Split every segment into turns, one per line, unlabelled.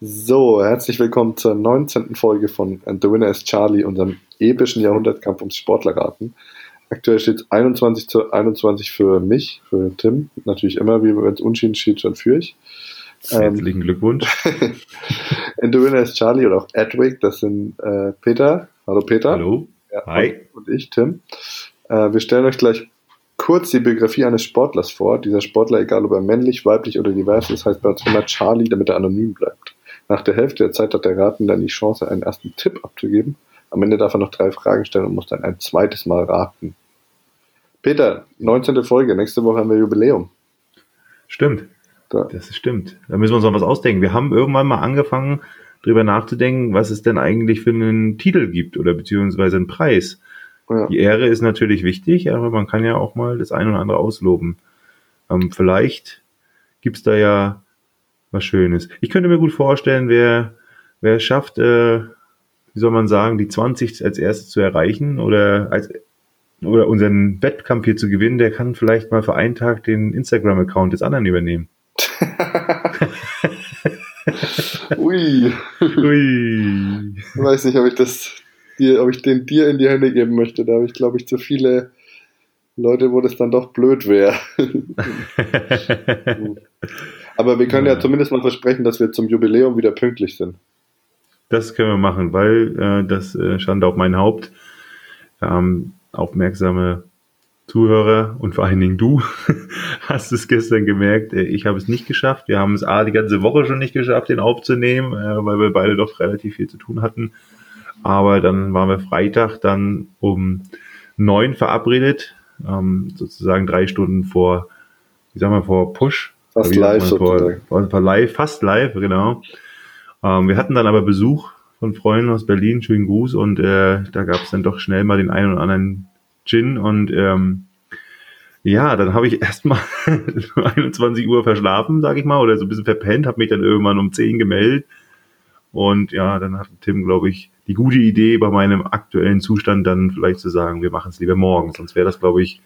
So, herzlich willkommen zur 19. Folge von And the Winner is Charlie, unserem epischen Jahrhundertkampf ums Sportlerraten. Aktuell steht es 21 zu 21 für mich, für Tim. Natürlich immer, wie wenn es unschieden steht, schon für ich.
Herzlichen ähm, Glückwunsch.
And the Winner is Charlie oder auch Edwig, das sind äh, Peter. Hallo Peter.
Hallo.
Ja, Hi. Und, und ich, Tim. Äh, wir stellen euch gleich kurz die Biografie eines Sportlers vor. Dieser Sportler, egal ob er männlich, weiblich oder divers ist, heißt bei uns immer Charlie, damit er anonym bleibt. Nach der Hälfte der Zeit hat der Raten dann die Chance, einen ersten Tipp abzugeben. Am Ende darf er noch drei Fragen stellen und muss dann ein zweites Mal raten. Peter, 19. Folge, nächste Woche haben wir Jubiläum.
Stimmt. Da. Das stimmt. Da müssen wir uns noch was ausdenken. Wir haben irgendwann mal angefangen, darüber nachzudenken, was es denn eigentlich für einen Titel gibt oder beziehungsweise einen Preis. Ja. Die Ehre ist natürlich wichtig, aber man kann ja auch mal das eine oder andere ausloben. Ähm, vielleicht gibt's da ja was Schönes. Ich könnte mir gut vorstellen, wer, wer schafft, äh, wie soll man sagen, die 20 als erstes zu erreichen oder als oder unseren Wettkampf hier zu gewinnen, der kann vielleicht mal für einen Tag den Instagram-Account des anderen übernehmen.
Ui. Ui. Ich weiß nicht, ob ich das dir, ob ich den dir in die Hände geben möchte. Da habe ich, glaube ich, zu viele Leute, wo das dann doch blöd wäre. Aber wir können ja. ja. zumindest mal versprechen, dass wir zum Jubiläum wieder pünktlich sind.
Das können wir machen, weil äh, das äh, stand auf mein Haupt. Ähm, aufmerksame Zuhörer und vor allen Dingen du hast es gestern gemerkt. Äh, ich habe es nicht geschafft. Wir haben es A, die ganze Woche schon nicht geschafft, den aufzunehmen, äh, weil wir beide doch relativ viel zu tun hatten. Aber dann waren wir Freitag dann um neun verabredet, ähm, sozusagen drei Stunden vor, wie sagen wir, vor Push.
Fast live
vor, vor, vor, live, fast live, genau. Ähm, wir hatten dann aber Besuch von Freunden aus Berlin, schönen Gruß und äh, da gab es dann doch schnell mal den einen oder anderen Gin und ähm, ja, dann habe ich erstmal 21 Uhr verschlafen, sage ich mal, oder so ein bisschen verpennt, habe mich dann irgendwann um 10 gemeldet und ja, dann hat Tim, glaube ich, die gute Idee, bei meinem aktuellen Zustand dann vielleicht zu sagen, wir machen es lieber morgen. Sonst wäre das, glaube ich,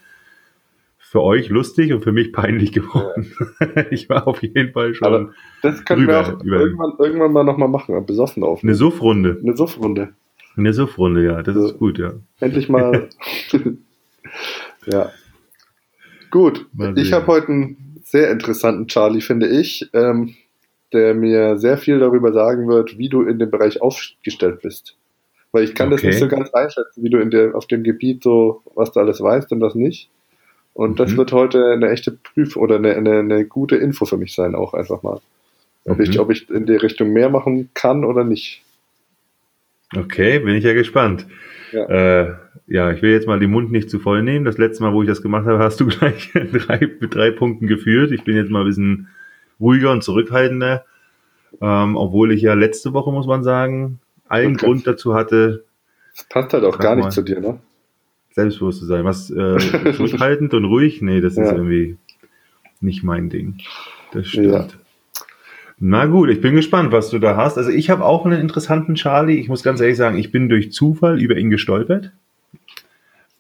für euch lustig und für mich peinlich geworden. Ja. ich war auf jeden Fall schon. Aber
das können wir auch irgendwann, irgendwann mal nochmal machen, besoffen auf.
Eine Suffrunde.
Eine Suffrunde.
Eine Suffrunde, ja, das also, ist gut, ja.
Endlich mal. ja. Gut, ich habe heute einen sehr interessanten Charlie, finde ich. Ähm, der mir sehr viel darüber sagen wird, wie du in dem Bereich aufgestellt bist. Weil ich kann okay. das nicht so ganz einschätzen, wie du in der, auf dem Gebiet so, was du alles weißt und was nicht. Und mhm. das wird heute eine echte Prüfung oder eine, eine, eine, gute Info für mich sein, auch einfach mal. Ob, mhm. ich, ob ich in die Richtung mehr machen kann oder nicht.
Okay, bin ich ja gespannt. Ja. Äh, ja, ich will jetzt mal den Mund nicht zu voll nehmen. Das letzte Mal, wo ich das gemacht habe, hast du gleich drei, mit drei Punkten geführt. Ich bin jetzt mal ein bisschen ruhiger und zurückhaltender. Ähm, obwohl ich ja letzte Woche, muss man sagen, allen okay. Grund dazu hatte.
Das passt halt auch gar nicht zu dir, ne?
Selbstbewusst zu sein. Was äh, zurückhaltend und ruhig? Nee, das ja. ist irgendwie nicht mein Ding. Das stimmt. Ja. Na gut, ich bin gespannt, was du da hast. Also ich habe auch einen interessanten Charlie. Ich muss ganz ehrlich sagen, ich bin durch Zufall über ihn gestolpert.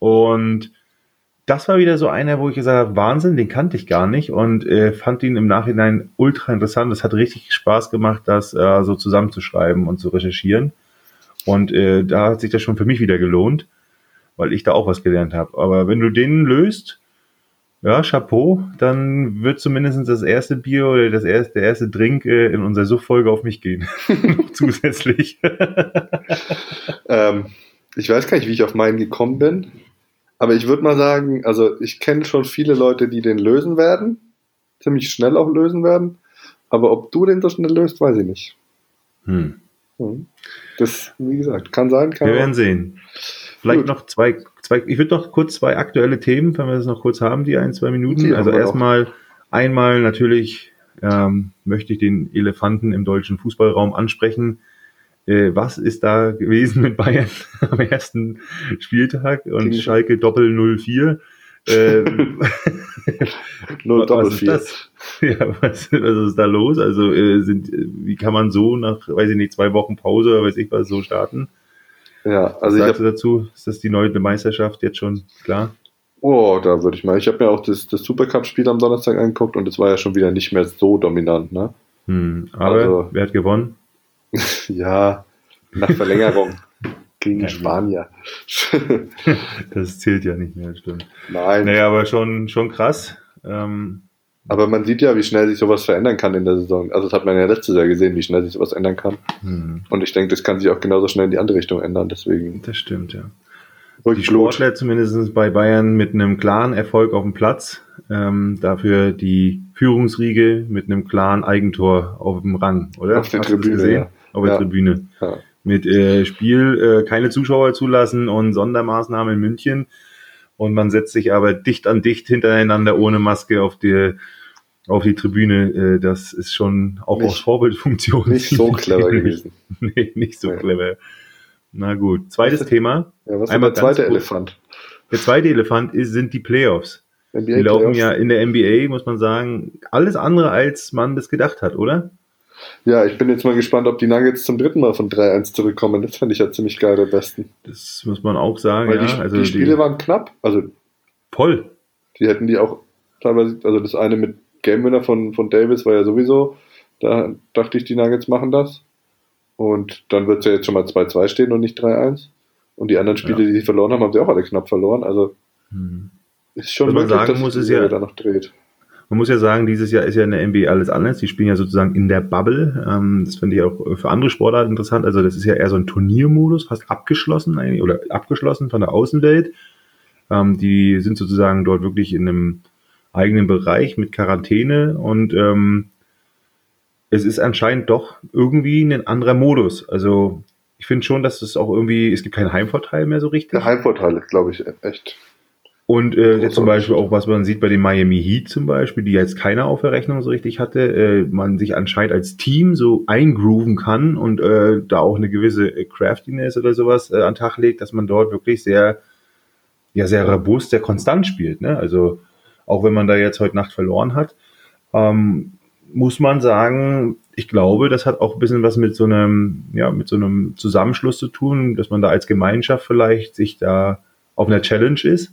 Und das war wieder so einer, wo ich gesagt habe, Wahnsinn, den kannte ich gar nicht und äh, fand ihn im Nachhinein ultra interessant. Es hat richtig Spaß gemacht, das äh, so zusammenzuschreiben und zu recherchieren. Und äh, da hat sich das schon für mich wieder gelohnt, weil ich da auch was gelernt habe. Aber wenn du den löst, ja, Chapeau, dann wird zumindest das erste Bier oder das erste, der erste Drink äh, in unserer Suchtfolge auf mich gehen. Zusätzlich.
ähm, ich weiß gar nicht, wie ich auf meinen gekommen bin. Aber ich würde mal sagen, also ich kenne schon viele Leute, die den lösen werden, ziemlich schnell auch lösen werden. Aber ob du den so schnell löst, weiß ich nicht. Hm. hm. Das, wie gesagt, kann sein, kann
Wir werden sehen. Vielleicht Gut. noch zwei, zwei, ich würde noch kurz zwei aktuelle Themen, wenn wir das noch kurz haben, die ein, zwei Minuten. Die also erstmal, einmal natürlich ähm, möchte ich den Elefanten im deutschen Fußballraum ansprechen äh, was ist da gewesen mit Bayern am ersten Spieltag und Gegen Schalke Doppel 04. Äh, was ist das? Ja, was, was ist da los? Also äh, sind, wie kann man so nach, weiß ich nicht, zwei Wochen Pause oder weiß ich was so starten?
Ja, also
was sagst du dazu? Ist das die neue Meisterschaft jetzt schon klar?
Oh, da würde ich mal. Ich habe mir auch das, das Supercup-Spiel am Donnerstag angeguckt und es war ja schon wieder nicht mehr so dominant, ne?
Hm, aber also, wer hat gewonnen?
ja, nach Verlängerung gegen ja, Spanier.
das zählt ja nicht mehr, stimmt. Nein. Naja, aber schon, schon krass. Ähm,
aber man sieht ja, wie schnell sich sowas verändern kann in der Saison. Also das hat man ja letztes Jahr gesehen, wie schnell sich sowas ändern kann. Hm. Und ich denke, das kann sich auch genauso schnell in die andere Richtung ändern. Deswegen.
Das stimmt, ja. Die Sportler zumindest bei Bayern mit einem klaren Erfolg auf dem Platz. Ähm, dafür die Führungsriege mit einem klaren Eigentor auf dem Rang, oder?
Auf der Hast Tribüne. Ja.
Auf der ja. Tribüne. Ja. Mit äh, Spiel äh, keine Zuschauer zulassen und Sondermaßnahmen in München. Und man setzt sich aber dicht an dicht hintereinander ohne Maske auf die, auf die Tribüne. Äh, das ist schon auch nicht, aus Vorbildfunktion.
Nicht so clever gewesen.
nee, nicht so clever. Na gut. Zweites Thema.
Ja, was ist der zweite Elefant?
Der zweite Elefant ist, sind die Playoffs. NBA die laufen Playoffs. ja in der NBA, muss man sagen, alles andere, als man das gedacht hat, oder?
Ja, ich bin jetzt mal gespannt, ob die Nuggets zum dritten Mal von 3-1 zurückkommen. Das fände ich ja ziemlich geil, der Besten.
Das muss man auch sagen,
Weil ja. Die, also die Spiele die, waren knapp. Also
voll.
Die hätten die auch teilweise, also das eine mit Game Winner von, von Davis war ja sowieso, da dachte ich, die Nuggets machen das. Und dann wird es ja jetzt schon mal 2-2 stehen und nicht 3-1. Und die anderen Spiele, ja. die sie verloren haben, haben sie auch alle knapp verloren. Also hm. ist schon
Was möglich, dass muss,
die
ja,
da noch dreht.
Man muss ja sagen, dieses Jahr ist ja in der NBA alles anders. Die spielen ja sozusagen in der Bubble. Ähm, das finde ich auch für andere Sportarten interessant. Also das ist ja eher so ein Turniermodus, fast abgeschlossen eigentlich, oder abgeschlossen von der Außenwelt. Ähm, die sind sozusagen dort wirklich in einem eigenen Bereich mit Quarantäne und ähm, es ist anscheinend doch irgendwie ein anderer Modus. Also ich finde schon, dass es auch irgendwie, es gibt keinen Heimvorteil mehr so richtig.
Der Heimvorteil ist, glaube ich, echt.
Und äh, jetzt zum Beispiel auch, was man sieht bei den Miami Heat zum Beispiel, die jetzt keiner auf der Rechnung so richtig hatte, äh, man sich anscheinend als Team so eingrooven kann und äh, da auch eine gewisse Craftiness oder sowas äh, an Tag legt, dass man dort wirklich sehr, ja, sehr robust, sehr konstant spielt. Ne? Also auch wenn man da jetzt heute Nacht verloren hat, ähm, muss man sagen, ich glaube, das hat auch ein bisschen was mit so einem, ja, mit so einem Zusammenschluss zu tun, dass man da als Gemeinschaft vielleicht sich da auf einer Challenge ist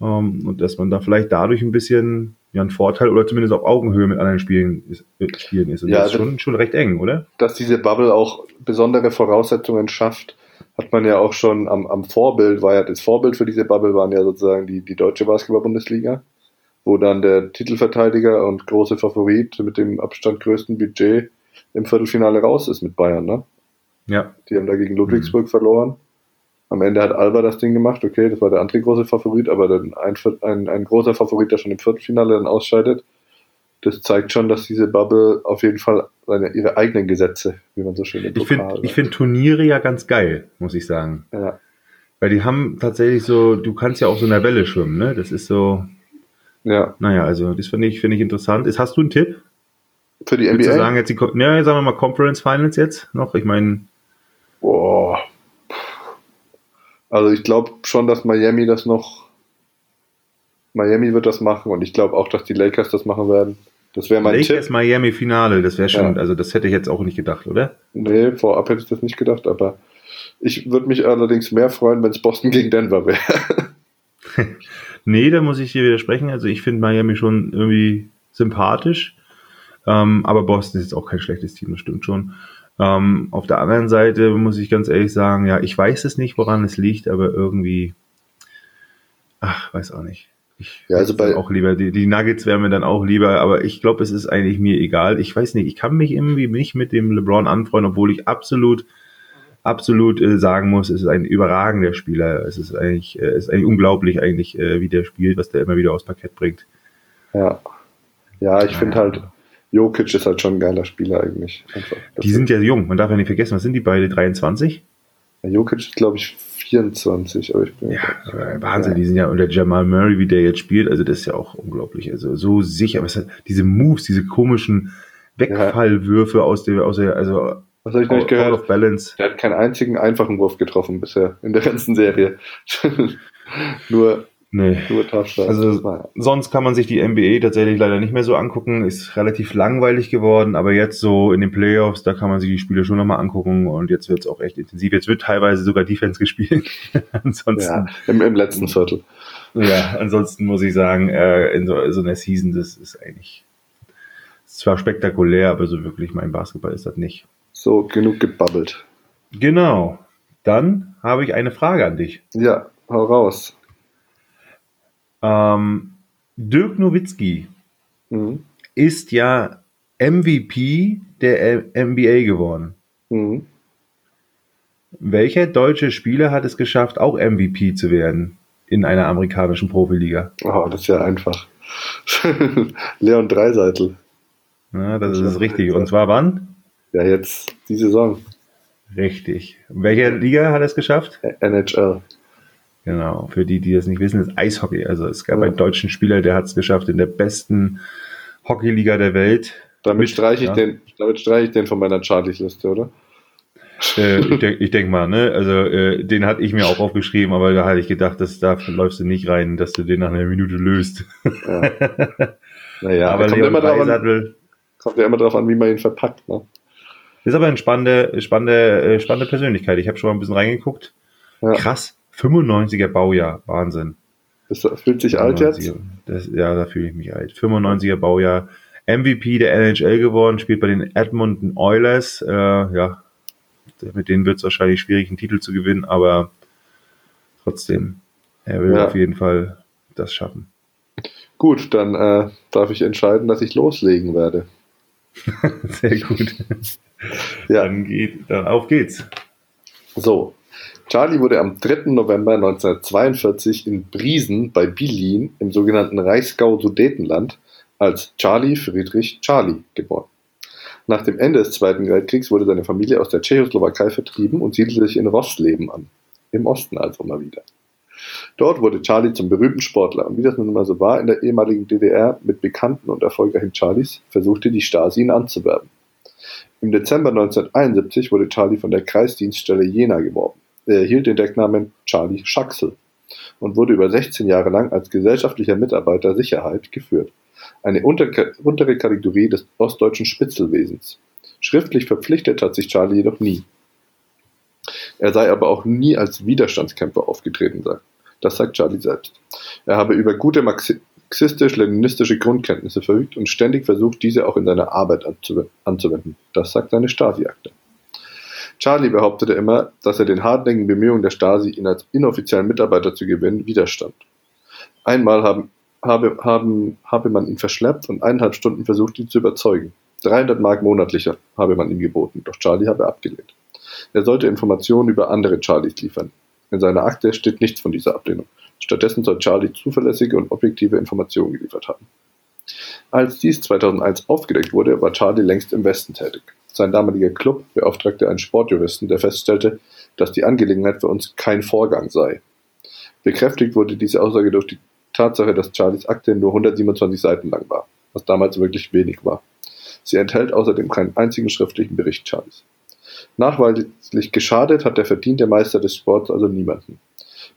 ähm, und dass man da vielleicht dadurch ein bisschen ja, ein Vorteil oder zumindest auf Augenhöhe mit anderen Spielen ist. Äh, Spielen ist. Und ja, das ist schon, schon recht eng, oder?
Dass diese Bubble auch besondere Voraussetzungen schafft, hat man ja auch schon am, am Vorbild, war ja das Vorbild für diese Bubble waren ja sozusagen die, die deutsche Basketball-Bundesliga wo dann der Titelverteidiger und große Favorit mit dem Abstand größten Budget im Viertelfinale raus ist mit Bayern, ne?
Ja.
Die haben da gegen Ludwigsburg mhm. verloren. Am Ende hat Alba das Ding gemacht, okay, das war der andere große Favorit, aber dann ein, ein, ein großer Favorit, der schon im Viertelfinale dann ausscheidet. Das zeigt schon, dass diese Bubble auf jeden Fall seine, ihre eigenen Gesetze, wie man so schön
im Ich finde find Turniere ja ganz geil, muss ich sagen.
Ja.
Weil die haben tatsächlich so, du kannst ja auch so in der Welle schwimmen, ne? Das ist so,
ja.
Naja, also das finde ich, finde ich interessant. Ist, hast du einen Tipp?
Für die NBA?
sagen jetzt die, ja, sagen wir mal Conference Finals jetzt noch. Ich meine.
Boah. Also ich glaube schon, dass Miami das noch. Miami wird das machen und ich glaube auch, dass die Lakers das machen werden. Das wäre mein Lakers
Tipp. Miami Finale, das wäre schon, ja. also das hätte ich jetzt auch nicht gedacht, oder?
Nee, vorab hätte ich das nicht gedacht, aber ich würde mich allerdings mehr freuen, wenn es Boston gegen Denver wäre.
Nee, da muss ich dir widersprechen. Also ich finde Miami schon irgendwie sympathisch. Ähm, aber Boston ist jetzt auch kein schlechtes Team, das stimmt schon. Ähm, auf der anderen Seite muss ich ganz ehrlich sagen, ja, ich weiß es nicht, woran es liegt, aber irgendwie, ach, weiß auch nicht. Ich
ja, also bei
auch lieber, die, die Nuggets wären mir dann auch lieber, aber ich glaube, es ist eigentlich mir egal. Ich weiß nicht, ich kann mich irgendwie nicht mit dem LeBron anfreunden, obwohl ich absolut absolut äh, sagen muss, es ist ein überragender Spieler. Es ist eigentlich, äh, es ist eigentlich unglaublich eigentlich, äh, wie der spielt, was der immer wieder aufs Parkett bringt.
Ja. Ja, ich finde halt, Jokic ist halt schon ein geiler Spieler eigentlich.
Einfach. Die sind ja jung, man darf ja nicht vergessen, was sind die beide? 23?
Ja, Jokic ist, glaube ich, 24, aber ich bin.
Ja, Wahnsinn, ja. die sind ja unter Jamal Murray, wie der jetzt spielt, also das ist ja auch unglaublich. Also so sicher, was hat, diese Moves, diese komischen Wegfallwürfe aus der, aus der, also
was habe ich noch nicht gehört? Of Balance. Der hat keinen einzigen einfachen Wurf getroffen bisher in der ganzen Serie. nur
Nee. Nur Also sonst kann man sich die NBA tatsächlich leider nicht mehr so angucken. Ist relativ langweilig geworden, aber jetzt so in den Playoffs, da kann man sich die Spiele schon nochmal angucken und jetzt wird es auch echt intensiv. Jetzt wird teilweise sogar Defense gespielt.
ansonsten. Ja, im, im, letzten Viertel.
Ja, ansonsten muss ich sagen, äh, in so, so einer Season, das ist eigentlich zwar spektakulär, aber so wirklich mein Basketball ist das nicht.
So, genug gebabbelt.
Genau. Dann habe ich eine Frage an dich.
Ja, hau raus.
Ähm, Dirk Nowitzki mhm. ist ja MVP der NBA geworden. Mhm. Welcher deutsche Spieler hat es geschafft, auch MVP zu werden in einer amerikanischen Profiliga?
Oh, das ist ja einfach. Leon Dreiseitel.
Ja, das, das ist richtig. Und zwar wann?
Ja, jetzt die Saison.
Richtig. Welche Liga hat es geschafft?
NHL.
Genau. Für die, die das nicht wissen, ist Eishockey. Also es gab ja. einen deutschen Spieler, der hat es geschafft in der besten Hockeyliga der Welt.
Damit streiche ich ja. den, damit streiche ich den von meiner Charlie-Liste, oder?
äh, ich denke denk mal, ne? Also äh, den hatte ich mir auch aufgeschrieben, aber da hatte ich gedacht, dass da läufst du nicht rein, dass du den nach einer Minute löst. Ja.
naja, aber kommt, immer an, kommt ja immer darauf an, wie man ihn verpackt, ne?
Ist aber eine spannende, spannende, äh, spannende Persönlichkeit. Ich habe schon mal ein bisschen reingeguckt. Ja. Krass, 95er Baujahr, Wahnsinn.
Das fühlt sich alt jetzt?
Das, ja, da fühle ich mich alt. 95er Baujahr, MVP der NHL geworden, spielt bei den Edmonton Oilers. Äh, ja, mit denen wird es wahrscheinlich schwierig, einen Titel zu gewinnen, aber trotzdem, er will ja. auf jeden Fall das schaffen.
Gut, dann äh, darf ich entscheiden, dass ich loslegen werde.
Sehr gut. ja. Dann, geht, dann auf geht's.
So, Charlie wurde am 3. November 1942 in Briesen bei Bilin im sogenannten Reichsgau-Sudetenland als Charlie Friedrich Charlie geboren. Nach dem Ende des Zweiten Weltkriegs wurde seine Familie aus der Tschechoslowakei vertrieben und siedelte sich in Rossleben an. Im Osten also mal wieder. Dort wurde Charlie zum berühmten Sportler und wie das nun mal so war in der ehemaligen DDR mit bekannten und erfolgreichen Charlies, versuchte die Stasi ihn anzuwerben. Im Dezember 1971 wurde Charlie von der Kreisdienststelle Jena geworben. Er erhielt den Decknamen Charlie Schaxel und wurde über 16 Jahre lang als gesellschaftlicher Mitarbeiter Sicherheit geführt eine untere Kategorie des ostdeutschen Spitzelwesens. Schriftlich verpflichtet hat sich Charlie jedoch nie. Er sei aber auch nie als Widerstandskämpfer aufgetreten, Das sagt Charlie selbst. Er habe über gute marxistisch-leninistische Grundkenntnisse verfügt und ständig versucht, diese auch in seiner Arbeit anzuwenden. Das sagt seine Stasi-Akte. Charlie behauptete immer, dass er den hartnäckigen Bemühungen der Stasi, ihn als inoffiziellen Mitarbeiter zu gewinnen, widerstand. Einmal haben habe, haben, habe man ihn verschleppt und eineinhalb Stunden versucht, ihn zu überzeugen. 300 Mark monatlich habe man ihm geboten, doch Charlie habe abgelehnt. Er sollte Informationen über andere Charlies liefern. In seiner Akte steht nichts von dieser Ablehnung. Stattdessen soll Charlie zuverlässige und objektive Informationen geliefert haben. Als dies 2001 aufgedeckt wurde, war Charlie längst im Westen tätig. Sein damaliger Club beauftragte einen Sportjuristen, der feststellte, dass die Angelegenheit für uns kein Vorgang sei. Bekräftigt wurde diese Aussage durch die Tatsache, dass Charlies Akte nur 127 Seiten lang war, was damals wirklich wenig war. Sie enthält außerdem keinen einzigen schriftlichen Bericht Charlies. Nachweislich geschadet hat der verdiente Meister des Sports also niemanden.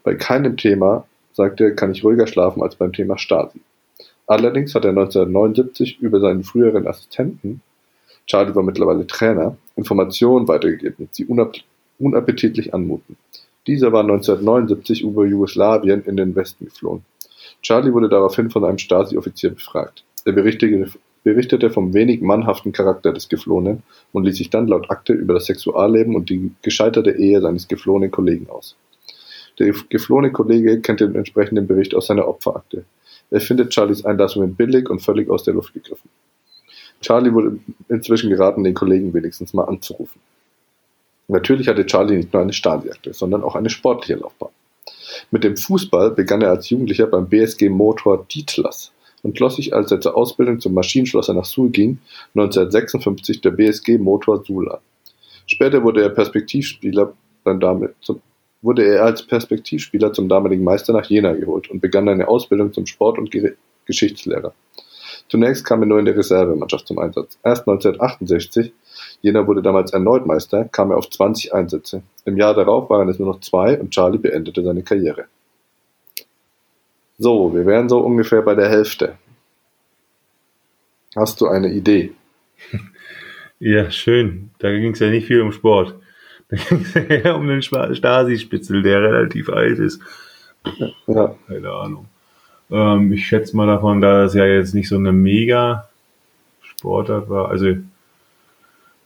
Bei keinem Thema, sagte er, kann ich ruhiger schlafen als beim Thema Stasi. Allerdings hat er 1979 über seinen früheren Assistenten, Charlie war mittlerweile Trainer, Informationen weitergegeben, die unappetitlich anmuten. Dieser war 1979 über Jugoslawien in den Westen geflohen. Charlie wurde daraufhin von einem Stasi-Offizier befragt. Er berichtete vom wenig mannhaften Charakter des Geflohenen und ließ sich dann laut Akte über das Sexualleben und die gescheiterte Ehe seines geflohenen Kollegen aus. Der geflohene Kollege kennt den entsprechenden Bericht aus seiner Opferakte. Er findet Charlies Einlassungen billig und völlig aus der Luft gegriffen. Charlie wurde inzwischen geraten, den Kollegen wenigstens mal anzurufen. Natürlich hatte Charlie nicht nur eine Stasi-Akte, sondern auch eine sportliche Laufbahn. Mit dem Fußball begann er als Jugendlicher beim BSG Motor Dietlas und schloss sich, als er zur Ausbildung zum Maschinenschlosser nach Suhl ging, 1956 der BSG Motor Suhl an. Später wurde er Perspektivspieler beim Dame, zum, wurde er als Perspektivspieler zum damaligen Meister nach Jena geholt und begann eine Ausbildung zum Sport- und Geschichtslehrer. Zunächst kam er nur in der Reservemannschaft zum Einsatz. Erst 1968 Jena wurde damals erneut Meister, kam er auf 20 Einsätze. Im Jahr darauf waren es nur noch zwei und Charlie beendete seine Karriere. So, wir wären so ungefähr bei der Hälfte. Hast du eine Idee?
Ja, schön. Da ging es ja nicht viel um Sport. Da ging es ja um den Stasi-Spitzel, der relativ alt ist. Ja. Keine Ahnung. Ähm, ich schätze mal davon, da es ja jetzt nicht so eine mega Sportart war. Also äh,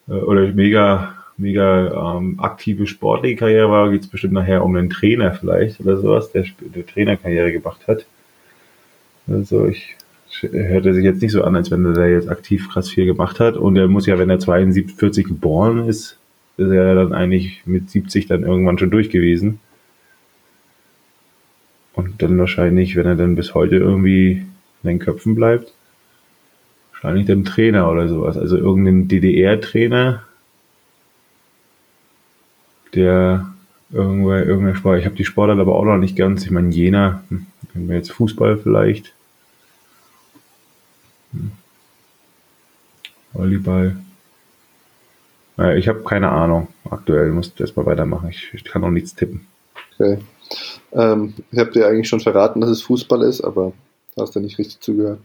oder mega, mega ähm, aktive sportliche Karriere war, geht es bestimmt nachher um einen Trainer vielleicht oder sowas, der eine Trainerkarriere gemacht hat. Also ich hörte sich jetzt nicht so an, als wenn er da jetzt aktiv krass viel gemacht hat. Und er muss ja, wenn er 42 geboren ist, ist er dann eigentlich mit 70 dann irgendwann schon durch gewesen. Und dann wahrscheinlich, wenn er dann bis heute irgendwie in den Köpfen bleibt, wahrscheinlich dann Trainer oder sowas. Also irgendein DDR-Trainer, der irgendwo, irgendeiner Sport, ich habe die Sportart aber auch noch nicht ganz. Ich meine, Jena, hm, jetzt Fußball vielleicht. Hm. Volleyball. Ich habe keine Ahnung. Aktuell muss ich erstmal weitermachen. Ich, ich kann auch nichts tippen.
Okay. Ähm, ich habe dir eigentlich schon verraten, dass es Fußball ist, aber du hast ja nicht richtig zugehört.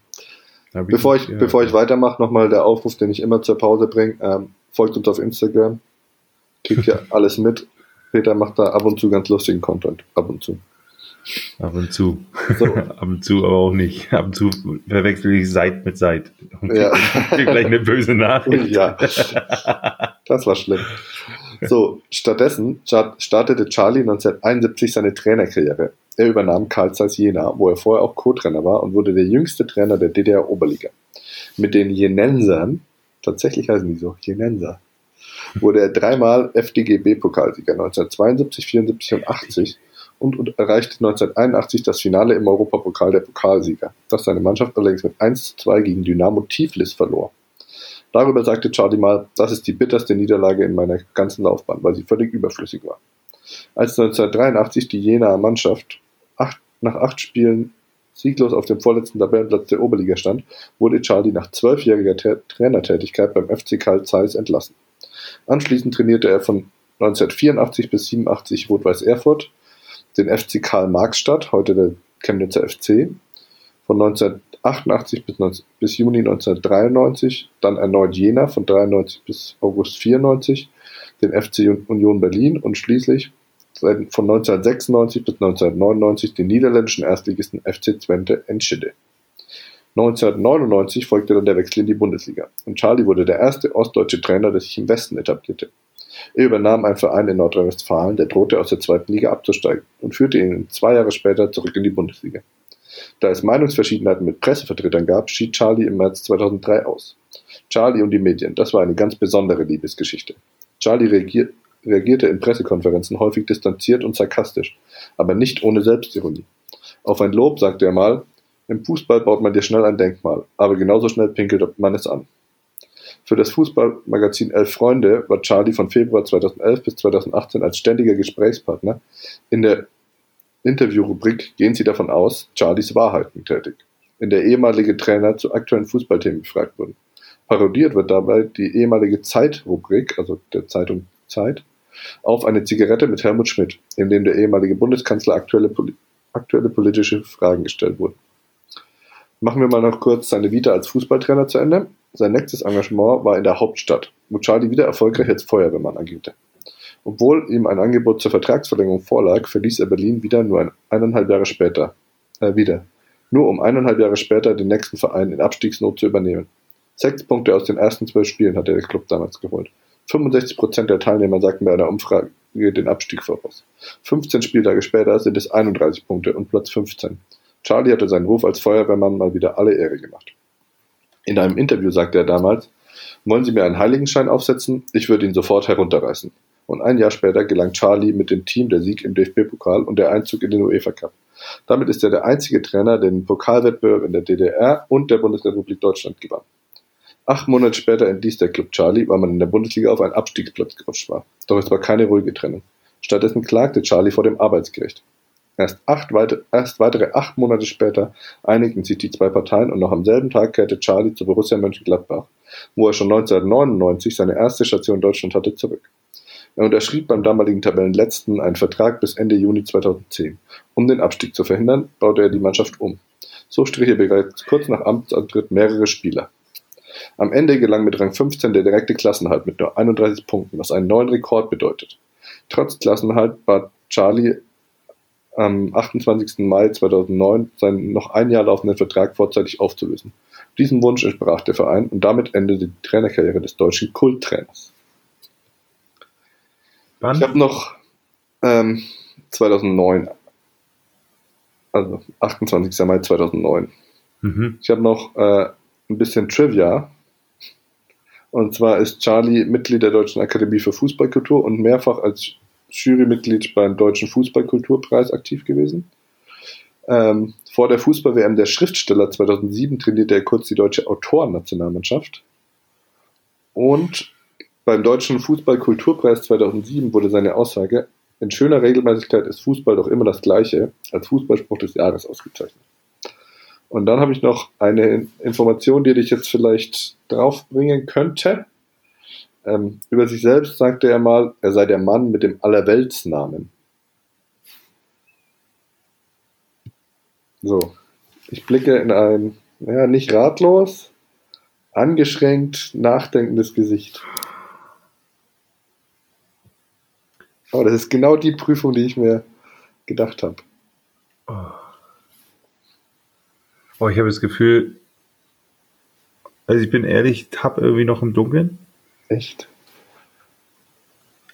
Bevor ich, ja, bevor ich weitermache, nochmal der Aufruf, den ich immer zur Pause bringe. Ähm, folgt uns auf Instagram. Kriegt ja alles mit. Peter macht da ab und zu ganz lustigen Content. Ab und zu.
Ab und zu. So. ab und zu aber auch nicht. Ab und zu verwechsel ich Seit mit Seit. Und ja. gleich eine böse Nachricht.
Ja. Das war schlimm. So, stattdessen startete Charlie 1971 seine Trainerkarriere. Er übernahm Karl Zeiss Jena, wo er vorher auch Co-Trainer war und wurde der jüngste Trainer der DDR-Oberliga. Mit den Jenensern, tatsächlich heißen die so, Jenenser, wurde er dreimal FDGB-Pokalsieger 1972, 74 und 80 und, und erreichte 1981 das Finale im Europapokal der Pokalsieger, das seine Mannschaft allerdings mit 1 zu 2 gegen Dynamo Tiflis verlor. Darüber sagte Charlie mal, das ist die bitterste Niederlage in meiner ganzen Laufbahn, weil sie völlig überflüssig war. Als 1983 die Jenaer Mannschaft acht, nach acht Spielen sieglos auf dem vorletzten Tabellenplatz der Oberliga stand, wurde Charlie nach zwölfjähriger Trainertätigkeit beim FC Karl Zeiss entlassen. Anschließend trainierte er von 1984 bis 87 Rot-Weiß Erfurt, den FC Karl Marxstadt, heute der Chemnitzer FC, von 1988 bis, 19, bis Juni 1993, dann erneut Jena von 93 bis August 94, den FC Union Berlin und schließlich von 1996 bis 1999 den niederländischen Erstligisten FC Twente Enschede. 1999 folgte dann der Wechsel in die Bundesliga und Charlie wurde der erste ostdeutsche Trainer, der sich im Westen etablierte. Er übernahm einen Verein in Nordrhein-Westfalen, der drohte aus der zweiten Liga abzusteigen und führte ihn zwei Jahre später zurück in die Bundesliga. Da es Meinungsverschiedenheiten mit Pressevertretern gab, schied Charlie im März 2003 aus. Charlie und die Medien, das war eine ganz besondere Liebesgeschichte. Charlie reagier reagierte in Pressekonferenzen häufig distanziert und sarkastisch, aber nicht ohne Selbstironie. Auf ein Lob sagte er mal, im Fußball baut man dir schnell ein Denkmal, aber genauso schnell pinkelt man es an. Für das Fußballmagazin Elf Freunde war Charlie von Februar 2011 bis 2018 als ständiger Gesprächspartner in der Interviewrubrik Gehen Sie davon aus, Charlies Wahrheiten tätig, in der ehemalige Trainer zu aktuellen Fußballthemen befragt wurden. Parodiert wird dabei die ehemalige Zeit-Rubrik, also der Zeitung Zeit, auf eine Zigarette mit Helmut Schmidt, in dem der ehemalige Bundeskanzler aktuelle, aktuelle politische Fragen gestellt wurden. Machen wir mal noch kurz seine Vita als Fußballtrainer zu Ende. Sein nächstes Engagement war in der Hauptstadt, wo Charlie wieder erfolgreich als Feuerwehrmann agierte. Obwohl ihm ein Angebot zur Vertragsverlängerung vorlag, verließ er Berlin wieder nur ein, eineinhalb Jahre später. Äh, wieder. Nur um eineinhalb Jahre später den nächsten Verein in Abstiegsnot zu übernehmen. Sechs Punkte aus den ersten zwölf Spielen hatte der Club damals geholt. 65 Prozent der Teilnehmer sagten bei einer Umfrage den Abstieg voraus. 15 Spieltage später sind es 31 Punkte und Platz 15. Charlie hatte seinen Ruf als Feuerwehrmann mal wieder alle Ehre gemacht. In einem Interview sagte er damals, wollen Sie mir einen Heiligenschein aufsetzen? Ich würde ihn sofort herunterreißen. Und ein Jahr später gelang Charlie mit dem Team der Sieg im DFB-Pokal und der Einzug in den UEFA Cup. Damit ist er der einzige Trainer, der den Pokalwettbewerb in der DDR und der Bundesrepublik Deutschland gewann. Acht Monate später entließ der Club Charlie, weil man in der Bundesliga auf einen Abstiegsplatz gerutscht war. Doch es war keine ruhige Trennung. Stattdessen klagte Charlie vor dem Arbeitsgericht. Erst, acht weite, erst weitere acht Monate später einigten sich die zwei Parteien und noch am selben Tag kehrte Charlie zu Borussia Mönchengladbach, wo er schon 1999 seine erste Station in Deutschland hatte, zurück. Er unterschrieb beim damaligen Tabellenletzten einen Vertrag bis Ende Juni 2010. Um den Abstieg zu verhindern, baute er die Mannschaft um. So strich er bereits kurz nach Amtsantritt mehrere Spieler. Am Ende gelang mit Rang 15 der direkte Klassenhalt mit nur 31 Punkten, was einen neuen Rekord bedeutet. Trotz Klassenhalt bat Charlie am 28. Mai 2009 seinen noch ein Jahr laufenden Vertrag vorzeitig aufzulösen. Diesem Wunsch entsprach der Verein und damit endete die Trainerkarriere des deutschen Kulttrainers. Wann? Ich habe noch ähm, 2009. Also 28. Mai 2009. Mhm. Ich habe noch äh, ein bisschen Trivia. Und zwar ist Charlie Mitglied der Deutschen Akademie für Fußballkultur und mehrfach als Jurymitglied beim Deutschen Fußballkulturpreis aktiv gewesen. Ähm, vor der Fußball-WM der Schriftsteller 2007 trainierte er kurz die deutsche Autorennationalmannschaft. Und beim Deutschen Fußballkulturpreis 2007 wurde seine Aussage, in schöner Regelmäßigkeit ist Fußball doch immer das Gleiche, als Fußballspruch des Jahres ausgezeichnet. Und dann habe ich noch eine Information, die dich jetzt vielleicht draufbringen könnte. Ähm, über sich selbst sagte er mal, er sei der Mann mit dem Allerweltsnamen. So, ich blicke in ein, ja, nicht ratlos, angeschränkt, nachdenkendes Gesicht. Aber das ist genau die Prüfung, die ich mir gedacht habe.
Oh. oh, ich habe das Gefühl, also ich bin ehrlich, tapp irgendwie noch im Dunkeln.
Echt?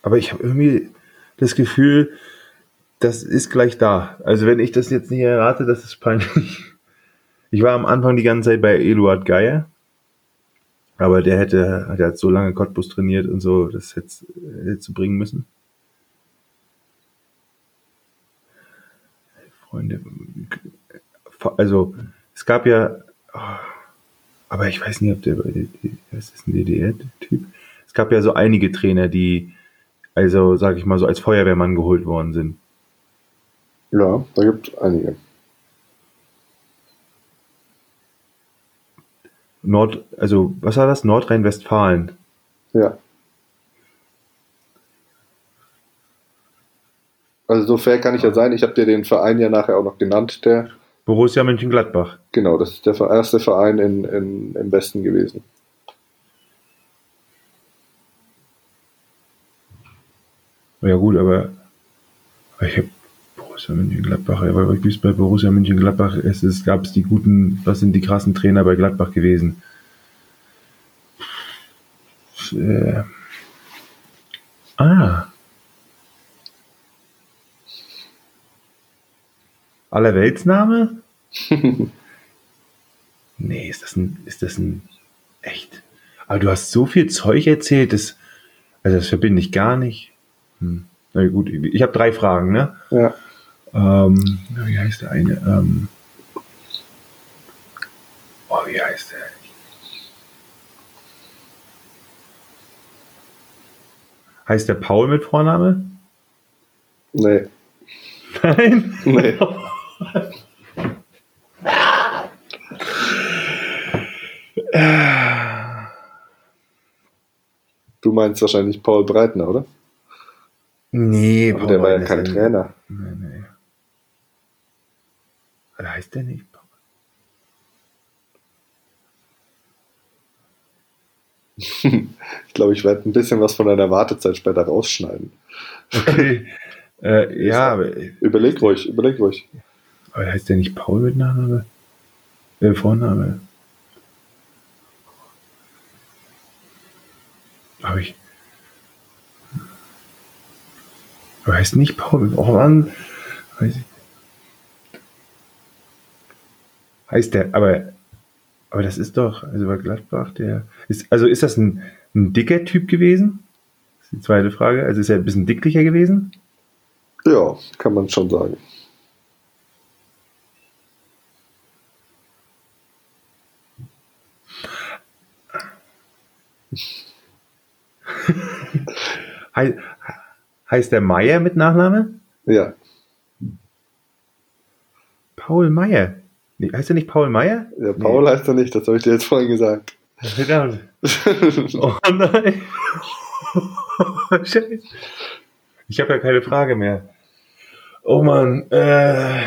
Aber ich habe irgendwie das Gefühl, das ist gleich da. Also wenn ich das jetzt nicht errate, das ist peinlich. Ich war am Anfang die ganze Zeit bei Eduard Geier, aber der hätte, der hat so lange Cottbus trainiert und so, das hätte, hätte zu bringen müssen. Freunde, also es gab ja, aber ich weiß nicht, ob der, was ist ein DDR-Typ? Es gab ja so einige Trainer, die, also sag ich mal so als Feuerwehrmann geholt worden sind.
Ja, da gibt es einige.
Nord, also was war das? Nordrhein-Westfalen.
Ja. Also so fair kann ich ja sein. Ich habe dir den Verein ja nachher auch noch genannt, der
Borussia Mönchengladbach.
Genau, das ist der erste Verein in, in, im Westen gewesen.
Ja gut, aber ich habe Borussia Mönchengladbach, aber wie es bei Borussia Mönchengladbach ist, es gab es die guten, was sind die krassen Trainer bei Gladbach gewesen? Äh, ah. Allerweltsname? nee, ist das ein, ist das ein, echt? Aber du hast so viel Zeug erzählt, das, also das verbinde ich gar nicht. Hm. Na gut, ich habe drei Fragen, ne?
Ja.
Ähm, wie heißt der eine? Ähm, oh, wie heißt der? Heißt der Paul mit Vorname?
Nee.
Nein?
Nee. Du meinst wahrscheinlich Paul Breitner, oder?
Nee,
Aber der war ja kein Trainer.
Nee, nee. Was heißt der nicht?
ich glaube, ich werde ein bisschen was von deiner Wartezeit später rausschneiden.
Okay. äh, ja, aber.
Überleg ruhig, überleg ruhig.
Aber heißt der nicht Paul mit Nachname? Äh, Vorname? Habe ich. Aber heißt nicht Paul. Oh Mann. Weiß ich. Heißt der, aber, aber das ist doch, also bei Gladbach, der ist, also ist das ein, ein dicker Typ gewesen? Das ist die zweite Frage. Also ist er ein bisschen dicklicher gewesen?
Ja, kann man schon sagen.
He heißt der Meier mit Nachname?
Ja.
Paul Meier. Nee, heißt er nicht Paul Meier?
Ja, Paul nee. heißt er nicht, das habe ich dir jetzt vorhin gesagt.
Verdammt. oh nein. Scheiße. Ich habe ja keine Frage mehr. Oh Mann. Äh,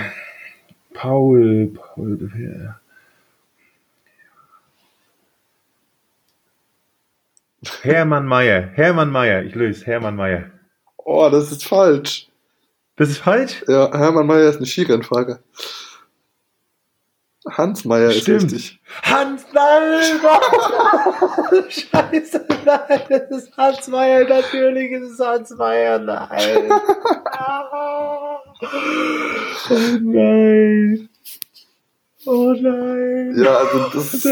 Paul. Paul. Ja. Hermann Mayer. Hermann Mayer. Ich löse. Hermann Mayer.
Oh, das ist falsch.
Das ist falsch?
Ja, Hermann Mayer ist eine Skirennfahrer. Hans Meyer ist richtig.
Hans, nein! Scheiße, nein, das ist Hans Meyer, natürlich ist es Hans Meyer, nein. oh nein. Oh nein.
Ja, also das.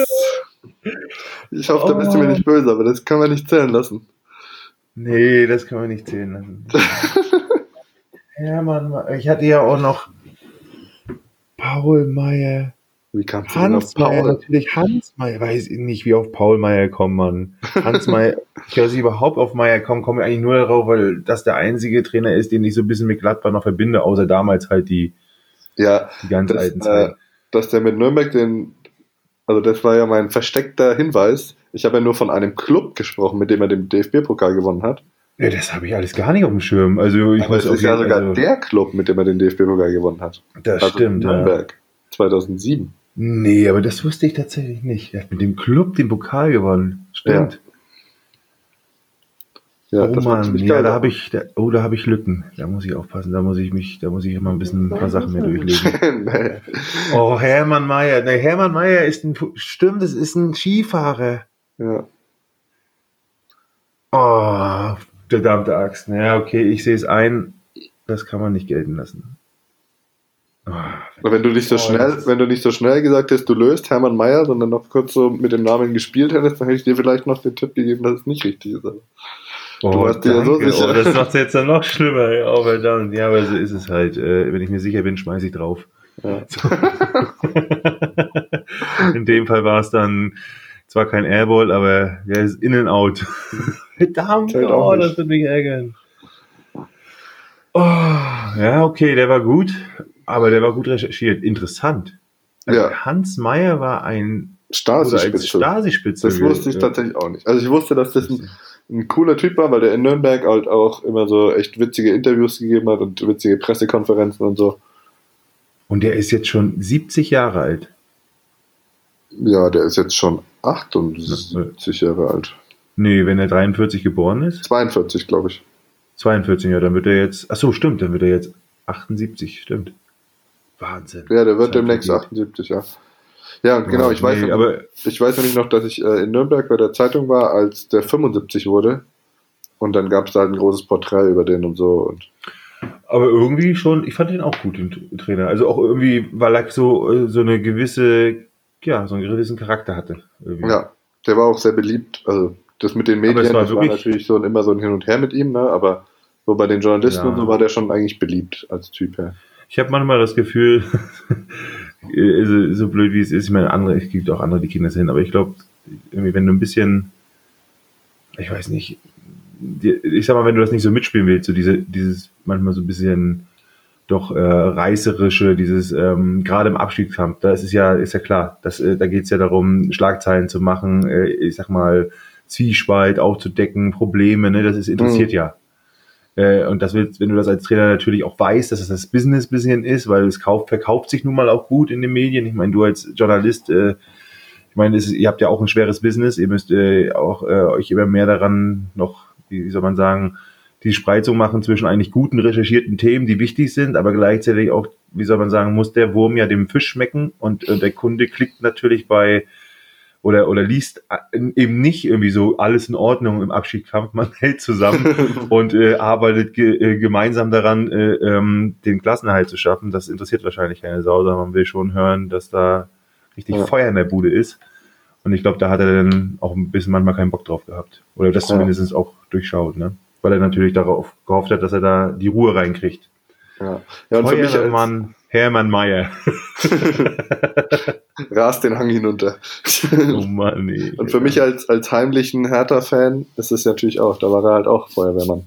Ich hoffe, da bist du mir nicht böse, aber das können wir nicht zählen lassen.
Nee, das können wir nicht zählen lassen. Hermann, ich hatte ja auch noch Paul Meyer.
Wie kannst
du Hans Meyer, natürlich Hans Meyer. Weiß ich nicht, wie auf Paul Meyer kommen, man. Hans Meyer, ich weiß überhaupt auf Meyer kommen, komme ich eigentlich nur darauf, weil das der einzige Trainer ist, den ich so ein bisschen mit Gladbach noch verbinde, außer damals halt die,
ja,
die ganz
das,
alten
Zeiten. Äh, dass der mit Nürnberg den, also das war ja mein versteckter Hinweis. Ich habe ja nur von einem Club gesprochen, mit dem er den DFB-Pokal gewonnen hat.
Ja, das habe ich alles gar nicht auf dem Schirm. Also ich
Aber weiß es ist ja sogar also, der Club, mit dem er den DFB-Pokal gewonnen hat.
Das also stimmt.
Nürnberg. Ja. 2007.
Nee, aber das wusste ich tatsächlich nicht. Er hat mit dem Club den Pokal gewonnen. Stimmt. Ja. Ja oh Mann, ja, da habe ich, da, oh, da habe ich Lücken. Da muss ich aufpassen. Da muss ich mich, da muss ich immer ein bisschen ein paar Sachen mehr durchlesen. oh, Hermann Mayer. Nee, Hermann Mayer ist ein, stimmt, das ist ein Skifahrer.
Ja.
Oh, verdammte Axt. Ja, okay, ich sehe es ein. Das kann man nicht gelten lassen.
Oh, wenn du nicht so schnell, wenn du nicht so schnell gesagt hättest, du löst Hermann Mayer, sondern noch kurz so mit dem Namen gespielt hättest, dann hätte ich dir vielleicht noch den Tipp gegeben, dass es nicht richtig ist.
Oh, du warst dir ja so sicher. Oh, das macht es jetzt dann noch schlimmer. Oh, verdammt. Ja, aber so ist es halt. Äh, wenn ich mir sicher bin, schmeiße ich drauf. Ja. So. In dem Fall war es dann zwar kein Airball, aber ja, ist in and out. Verdammt, oh, das wird mich ärgern. Oh, ja, okay, der war gut. Aber der war gut recherchiert. Interessant. Also ja. Hans Meyer war ein
Stasi-Spitze.
Stasi
das wusste ich tatsächlich auch nicht. Also ich wusste, dass das ein, ein, cooler Typ war, weil der in Nürnberg halt auch immer so echt witzige Interviews gegeben hat und witzige Pressekonferenzen und so.
Und der ist jetzt schon 70 Jahre alt.
Ja, der ist jetzt schon 78 Jahre alt.
Nee, wenn er 43 geboren ist?
42, glaube ich.
42, ja, dann wird er jetzt. Ach so, stimmt, dann wird er jetzt 78, stimmt. Wahnsinn.
Ja, der wird demnächst 78, ja. Ja, genau, ich weiß, nee, aber ich weiß nämlich noch, dass ich äh, in Nürnberg bei der Zeitung war, als der 75 wurde. Und dann gab es da halt ein großes Porträt über den und so. Und
aber irgendwie schon, ich fand den auch gut, den Trainer. Also auch irgendwie, weil er so, äh, so eine gewisse, ja, so einen gewissen Charakter hatte. Irgendwie.
Ja, der war auch sehr beliebt. Also das mit den Medien, war das war natürlich so immer so ein Hin und Her mit ihm, ne? aber so bei den Journalisten ja. und so war der schon eigentlich beliebt als Typ her.
Ich habe manchmal das Gefühl, so, so, blöd wie es ist, ich meine, andere, es gibt auch andere, die Kinder sind, aber ich glaube, irgendwie, wenn du ein bisschen, ich weiß nicht, ich sag mal, wenn du das nicht so mitspielen willst, so diese, dieses manchmal so ein bisschen doch äh, reißerische, dieses ähm, gerade im Abstiegskampf, da ist es ja, ist ja klar, das, äh, da geht es ja darum, Schlagzeilen zu machen, äh, ich sag mal, Zwiespalt aufzudecken, Probleme, ne, das ist interessiert mhm. ja. Äh, und das wird, wenn du das als Trainer natürlich auch weißt, dass es das Business bisschen ist, weil es kauft, verkauft sich nun mal auch gut in den Medien. Ich meine, du als Journalist, äh, ich meine, ist, ihr habt ja auch ein schweres Business, ihr müsst äh, auch äh, euch immer mehr daran noch, wie soll man sagen, die Spreizung machen zwischen eigentlich guten, recherchierten Themen, die wichtig sind, aber gleichzeitig auch, wie soll man sagen, muss der Wurm ja dem Fisch schmecken und, und der Kunde klickt natürlich bei oder, oder liest äh, eben nicht irgendwie so alles in Ordnung im Abschiedskampf. Man hält zusammen und äh, arbeitet ge äh, gemeinsam daran, äh, ähm, den Klassenerhalt zu schaffen. Das interessiert wahrscheinlich keine Sau, sondern man will schon hören, dass da richtig ja. Feuer in der Bude ist. Und ich glaube, da hat er dann auch ein bisschen manchmal keinen Bock drauf gehabt. Oder das ja. zumindest auch durchschaut, ne? Weil er natürlich darauf gehofft hat, dass er da die Ruhe reinkriegt.
Ja, ja und Feuer, für mich als,
Mann, Hermann Mayer.
Rast den Hang hinunter.
oh Mann, nee.
Und für mich als, als heimlichen Hertha-Fan ist es natürlich auch, da war er halt auch Feuerwehrmann.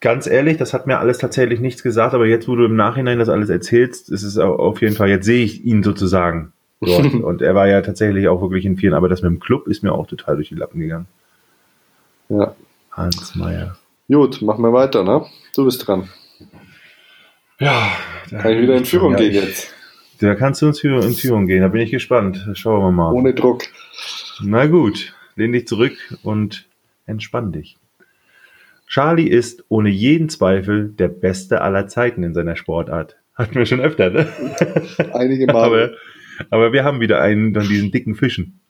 Ganz ehrlich, das hat mir alles tatsächlich nichts gesagt, aber jetzt, wo du im Nachhinein das alles erzählst, ist es auf jeden Fall, jetzt sehe ich ihn sozusagen dort. Und er war ja tatsächlich auch wirklich in vielen, aber das mit dem Club ist mir auch total durch die Lappen gegangen.
Ja.
Hans Meyer.
Gut, machen wir weiter, ne? Du bist dran.
Ja.
Kann ich wieder in Führung gehen jetzt?
Da kannst du uns in Führung gehen, da bin ich gespannt. Schauen wir mal.
Ohne Druck.
Na gut, lehn dich zurück und entspann dich. Charlie ist ohne jeden Zweifel der Beste aller Zeiten in seiner Sportart. Hatten wir schon öfter, ne?
Einige Male.
Aber, aber wir haben wieder einen von diesen dicken Fischen.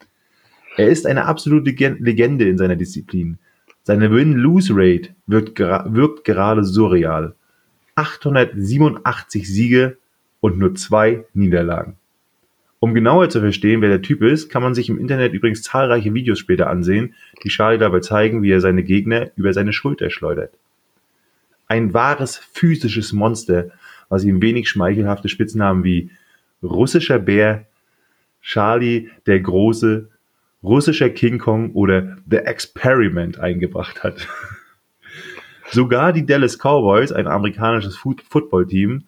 Er ist eine absolute Legende in seiner Disziplin. Seine Win-Lose-Rate wirkt, wirkt gerade surreal. 887 Siege und nur zwei Niederlagen. Um genauer zu verstehen, wer der Typ ist, kann man sich im Internet übrigens zahlreiche Videos später ansehen, die Charlie dabei zeigen, wie er seine Gegner über seine Schulter schleudert. Ein wahres physisches Monster, was ihm wenig schmeichelhafte Spitznamen wie russischer Bär, Charlie der Große, russischer King Kong oder The Experiment eingebracht hat. Sogar die Dallas Cowboys, ein amerikanisches Footballteam,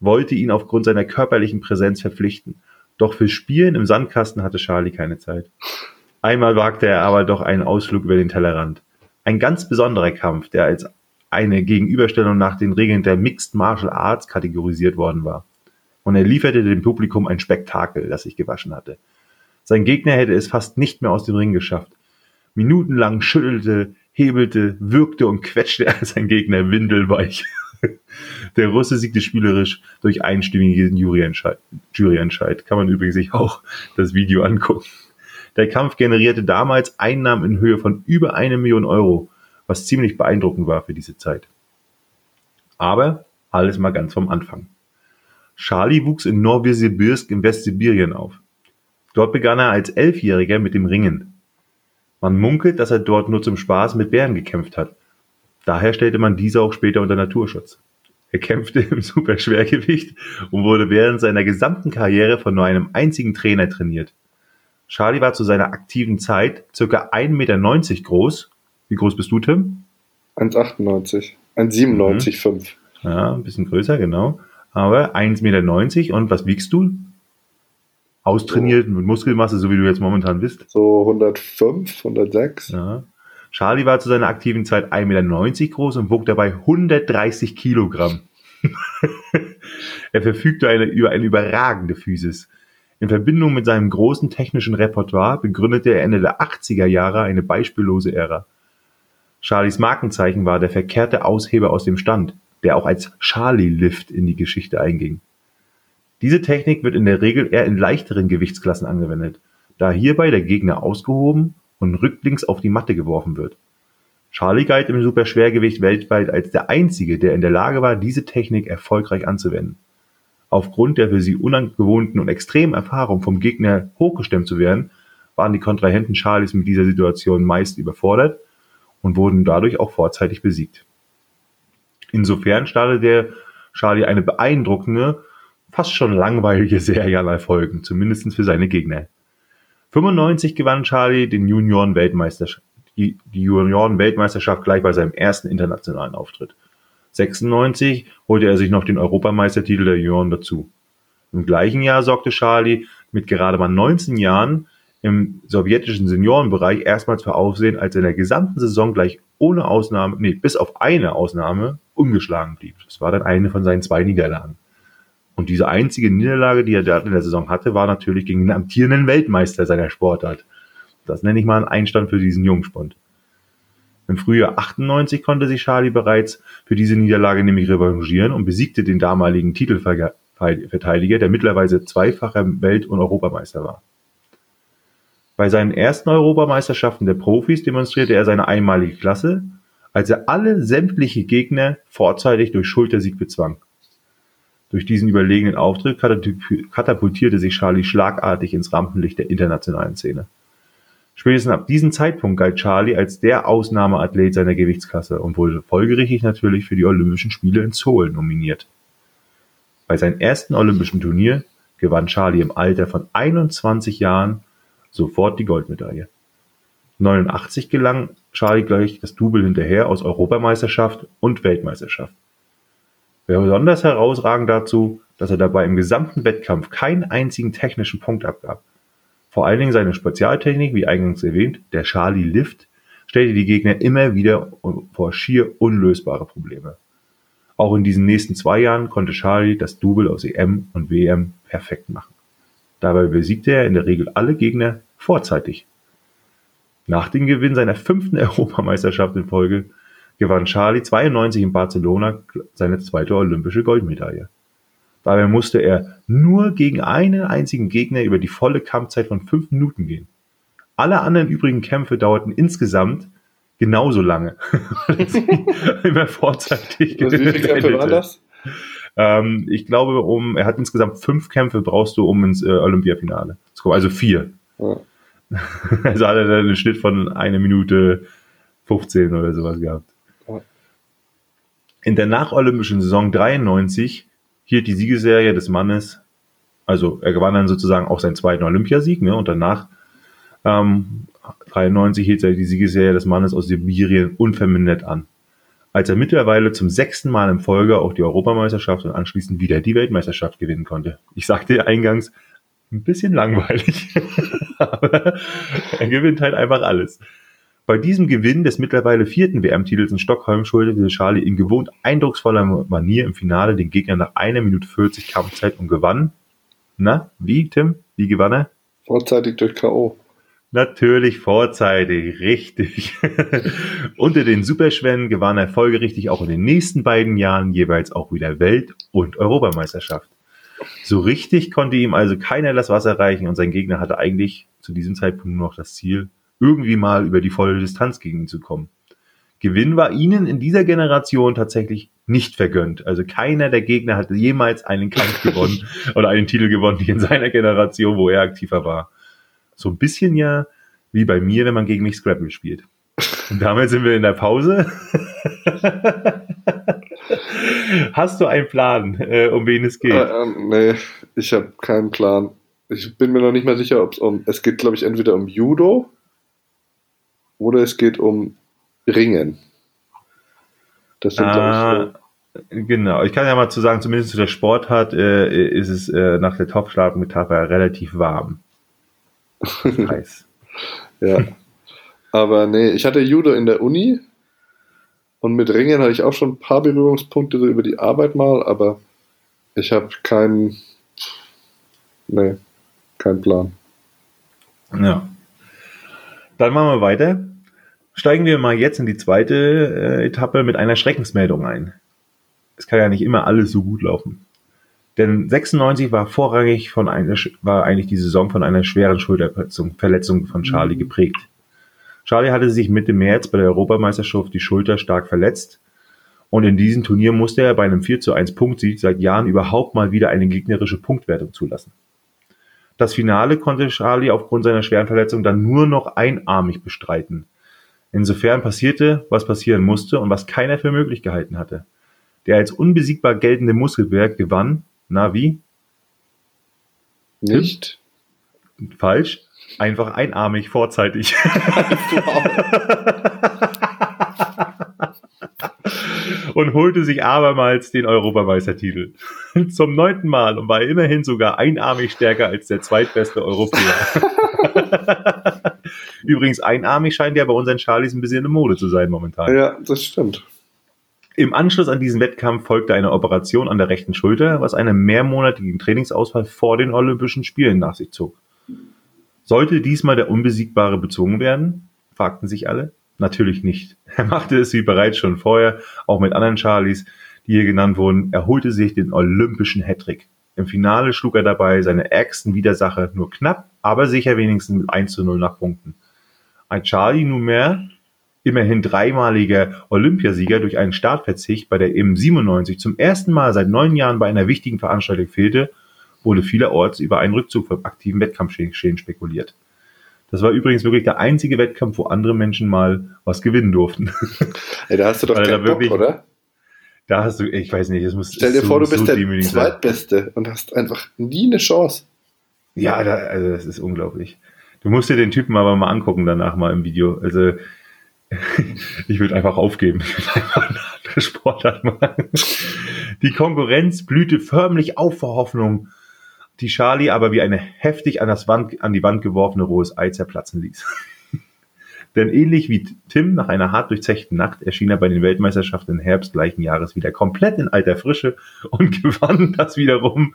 wollte ihn aufgrund seiner körperlichen Präsenz verpflichten. Doch für Spielen im Sandkasten hatte Charlie keine Zeit. Einmal wagte er aber doch einen Ausflug über den Tellerrand. Ein ganz besonderer Kampf, der als eine Gegenüberstellung nach den Regeln der Mixed Martial Arts kategorisiert worden war. Und er lieferte dem Publikum ein Spektakel, das sich gewaschen hatte. Sein Gegner hätte es fast nicht mehr aus dem Ring geschafft. Minutenlang schüttelte, hebelte, wirkte und quetschte er sein Gegner windelweich. Der Russe siegte spielerisch durch einstimmigen Juryentscheid. Juryentscheid. Kann man übrigens sich auch das Video angucken. Der Kampf generierte damals Einnahmen in Höhe von über eine Million Euro, was ziemlich beeindruckend war für diese Zeit. Aber alles mal ganz vom Anfang. Charlie wuchs in Novosibirsk in Westsibirien auf. Dort begann er als Elfjähriger mit dem Ringen. Man munkelt, dass er dort nur zum Spaß mit Bären gekämpft hat. Daher stellte man diese auch später unter Naturschutz. Er kämpfte im Superschwergewicht und wurde während seiner gesamten Karriere von nur einem einzigen Trainer trainiert. Charlie war zu seiner aktiven Zeit ca. 1,90 Meter groß. Wie groß bist du, Tim?
1,98. 1,97,5. Mhm.
Ja, ein bisschen größer, genau. Aber 1,90 Meter und was wiegst du? Austrainiert mit Muskelmasse, so wie du jetzt momentan bist?
So 105, 106.
Ja. Charlie war zu seiner aktiven Zeit 1,90 Meter groß und wog dabei 130 Kilogramm. er verfügte eine, über eine überragende Physis. In Verbindung mit seinem großen technischen Repertoire begründete er Ende der 80er Jahre eine beispiellose Ära. Charlies Markenzeichen war der verkehrte Ausheber aus dem Stand, der auch als Charlie Lift in die Geschichte einging. Diese Technik wird in der Regel eher in leichteren Gewichtsklassen angewendet, da hierbei der Gegner ausgehoben und rücklings auf die Matte geworfen wird. Charlie galt im Superschwergewicht weltweit als der einzige, der in der Lage war, diese Technik erfolgreich anzuwenden. Aufgrund der für sie ungewohnten und extremen Erfahrung vom Gegner hochgestemmt zu werden, waren die Kontrahenten Charlies mit dieser Situation meist überfordert und wurden dadurch auch vorzeitig besiegt. Insofern startete der Charlie eine beeindruckende fast schon langweilige Serie an Erfolgen, zumindest für seine Gegner. 95 gewann Charlie den Junioren-Weltmeisterschaft, die, die Junioren-Weltmeisterschaft gleich bei seinem ersten internationalen Auftritt. 96 holte er sich noch den Europameistertitel der Junioren dazu. Im gleichen Jahr sorgte Charlie mit gerade mal 19 Jahren im sowjetischen Seniorenbereich erstmals für Aufsehen, als er in der gesamten Saison gleich ohne Ausnahme, nee, bis auf eine Ausnahme ungeschlagen blieb. Das war dann eine von seinen zwei Niederlagen. Und diese einzige Niederlage, die er in der Saison hatte, war natürlich gegen den amtierenden Weltmeister seiner Sportart. Das nenne ich mal einen Einstand für diesen Jungspund. Im Frühjahr 98 konnte sich Charlie bereits für diese Niederlage nämlich revanchieren und besiegte den damaligen Titelverteidiger, der mittlerweile zweifacher Welt- und Europameister war. Bei seinen ersten Europameisterschaften der Profis demonstrierte er seine einmalige Klasse, als er alle sämtliche Gegner vorzeitig durch Schultersieg bezwang. Durch diesen überlegenen Auftritt katapultierte sich Charlie schlagartig ins Rampenlicht der internationalen Szene. Spätestens ab diesem Zeitpunkt galt Charlie als der Ausnahmeathlet seiner Gewichtsklasse und wurde folgerichtig natürlich für die Olympischen Spiele in Seoul nominiert. Bei seinem ersten Olympischen Turnier gewann Charlie im Alter von 21 Jahren sofort die Goldmedaille. 89 gelang Charlie gleich das Double hinterher aus Europameisterschaft und Weltmeisterschaft. Besonders herausragend dazu, dass er dabei im gesamten Wettkampf keinen einzigen technischen Punkt abgab. Vor allen Dingen seine Spezialtechnik, wie eingangs erwähnt, der Charlie Lift, stellte die Gegner immer wieder vor schier unlösbare Probleme. Auch in diesen nächsten zwei Jahren konnte Charlie das Double aus EM und WM perfekt machen. Dabei besiegte er in der Regel alle Gegner vorzeitig. Nach dem Gewinn seiner fünften Europameisterschaft in Folge gewann Charlie 92 in Barcelona seine zweite olympische Goldmedaille. Dabei musste er nur gegen einen einzigen Gegner über die volle Kampfzeit von fünf Minuten gehen. Alle anderen übrigen Kämpfe dauerten insgesamt genauso lange. immer vorzeitig. Wie viele Kämpfe waren das? Ähm, ich glaube, um, er hat insgesamt fünf Kämpfe brauchst du, um ins äh, Olympiafinale zu kommen. Also vier. Ja. Also hat er dann einen Schnitt von einer Minute 15 oder sowas gehabt. In der nacholympischen Saison 93 hielt die Siegesserie des Mannes, also er gewann dann sozusagen auch seinen zweiten Olympiasieg, ne, und danach ähm, 93 hielt er die Siegesserie des Mannes aus Sibirien unvermindert an. Als er mittlerweile zum sechsten Mal in Folge auch die Europameisterschaft und anschließend wieder die Weltmeisterschaft gewinnen konnte. Ich sagte eingangs, ein bisschen langweilig, aber er gewinnt halt einfach alles. Bei diesem Gewinn des mittlerweile vierten WM-Titels in Stockholm schuldete Charlie in gewohnt eindrucksvoller Manier im Finale den Gegner nach einer Minute 40 Kampfzeit und gewann. Na, wie, Tim? Wie gewann er?
Vorzeitig durch K.O.
Natürlich vorzeitig, richtig. Unter den Superschwänen gewann er folgerichtig auch in den nächsten beiden Jahren jeweils auch wieder Welt- und Europameisterschaft. So richtig konnte ihm also keiner das Wasser reichen und sein Gegner hatte eigentlich zu diesem Zeitpunkt nur noch das Ziel, irgendwie mal über die volle Distanz gegen ihn zu kommen. Gewinn war ihnen in dieser Generation tatsächlich nicht vergönnt. Also keiner der Gegner hatte jemals einen Kampf gewonnen oder einen Titel gewonnen, wie in seiner Generation, wo er aktiver war. So ein bisschen ja wie bei mir, wenn man gegen mich Scrabble spielt. Und damals sind wir in der Pause. Hast du einen Plan, äh, um wen es geht? Äh,
ähm, nee, ich habe keinen Plan. Ich bin mir noch nicht mal sicher, ob es um. Es geht, glaube ich, entweder um Judo oder es geht um Ringen.
Das sind, ah, ich, Genau, ich kann ja mal zu sagen, zumindest zu der Sportart äh, ist es äh, nach der Topfschlag-Metapher relativ warm.
heiß. ja. Aber nee, ich hatte Judo in der Uni und mit Ringen hatte ich auch schon ein paar Berührungspunkte so über die Arbeit mal, aber ich habe keinen, nee, keinen Plan.
Ja. Dann machen wir weiter. Steigen wir mal jetzt in die zweite äh, Etappe mit einer Schreckensmeldung ein. Es kann ja nicht immer alles so gut laufen. Denn 96 war vorrangig von einer, war eigentlich die Saison von einer schweren Schulterverletzung Verletzung von Charlie mhm. geprägt. Charlie hatte sich Mitte März bei der Europameisterschaft die Schulter stark verletzt und in diesem Turnier musste er bei einem 4 zu 1 Punktsieg seit Jahren überhaupt mal wieder eine gegnerische Punktwertung zulassen. Das Finale konnte Charlie aufgrund seiner schweren Verletzung dann nur noch einarmig bestreiten. Insofern passierte, was passieren musste und was keiner für möglich gehalten hatte. Der als unbesiegbar geltende Muskelberg gewann, na wie?
Nicht.
Falsch. Einfach einarmig vorzeitig. und holte sich abermals den Europameistertitel. Zum neunten Mal und war immerhin sogar einarmig stärker als der zweitbeste Europäer. Übrigens, einarmig scheint ja bei unseren Charlies ein bisschen in Mode zu sein momentan.
Ja, das stimmt.
Im Anschluss an diesen Wettkampf folgte eine Operation an der rechten Schulter, was einen mehrmonatigen Trainingsausfall vor den Olympischen Spielen nach sich zog. Sollte diesmal der Unbesiegbare bezogen werden? fragten sich alle. Natürlich nicht. Er machte es wie bereits schon vorher, auch mit anderen Charlies, die hier genannt wurden. Er holte sich den olympischen Hattrick. Im Finale schlug er dabei seine ärgsten Widersacher nur knapp, aber sicher wenigstens mit 1 zu 0 nach Punkten. Ein Charlie nunmehr, immerhin dreimaliger Olympiasieger durch einen Startverzicht, bei der eben 97 zum ersten Mal seit neun Jahren bei einer wichtigen Veranstaltung fehlte, wurde vielerorts über einen Rückzug vom aktiven Wettkampfgeschehen spekuliert. Das war übrigens wirklich der einzige Wettkampf, wo andere Menschen mal was gewinnen durften.
Ey, da hast du doch keinen Bock, wirklich, oder?
Da hast du, ich weiß nicht, es muss.
Stell dir so, vor, du bist so der Zweitbeste und hast einfach nie eine Chance.
Ja, da, also das ist unglaublich. Du musst dir den Typen aber mal angucken danach mal im Video. Also ich würde einfach aufgeben. Ich würde einfach machen. Die Konkurrenz blühte förmlich auf vor Hoffnung die Charlie aber wie eine heftig an, das Wand, an die Wand geworfene rohes Ei zerplatzen ließ. Denn ähnlich wie Tim nach einer hart durchzechten Nacht erschien er bei den Weltmeisterschaften im Herbst gleichen Jahres wieder komplett in alter Frische und gewann das wiederum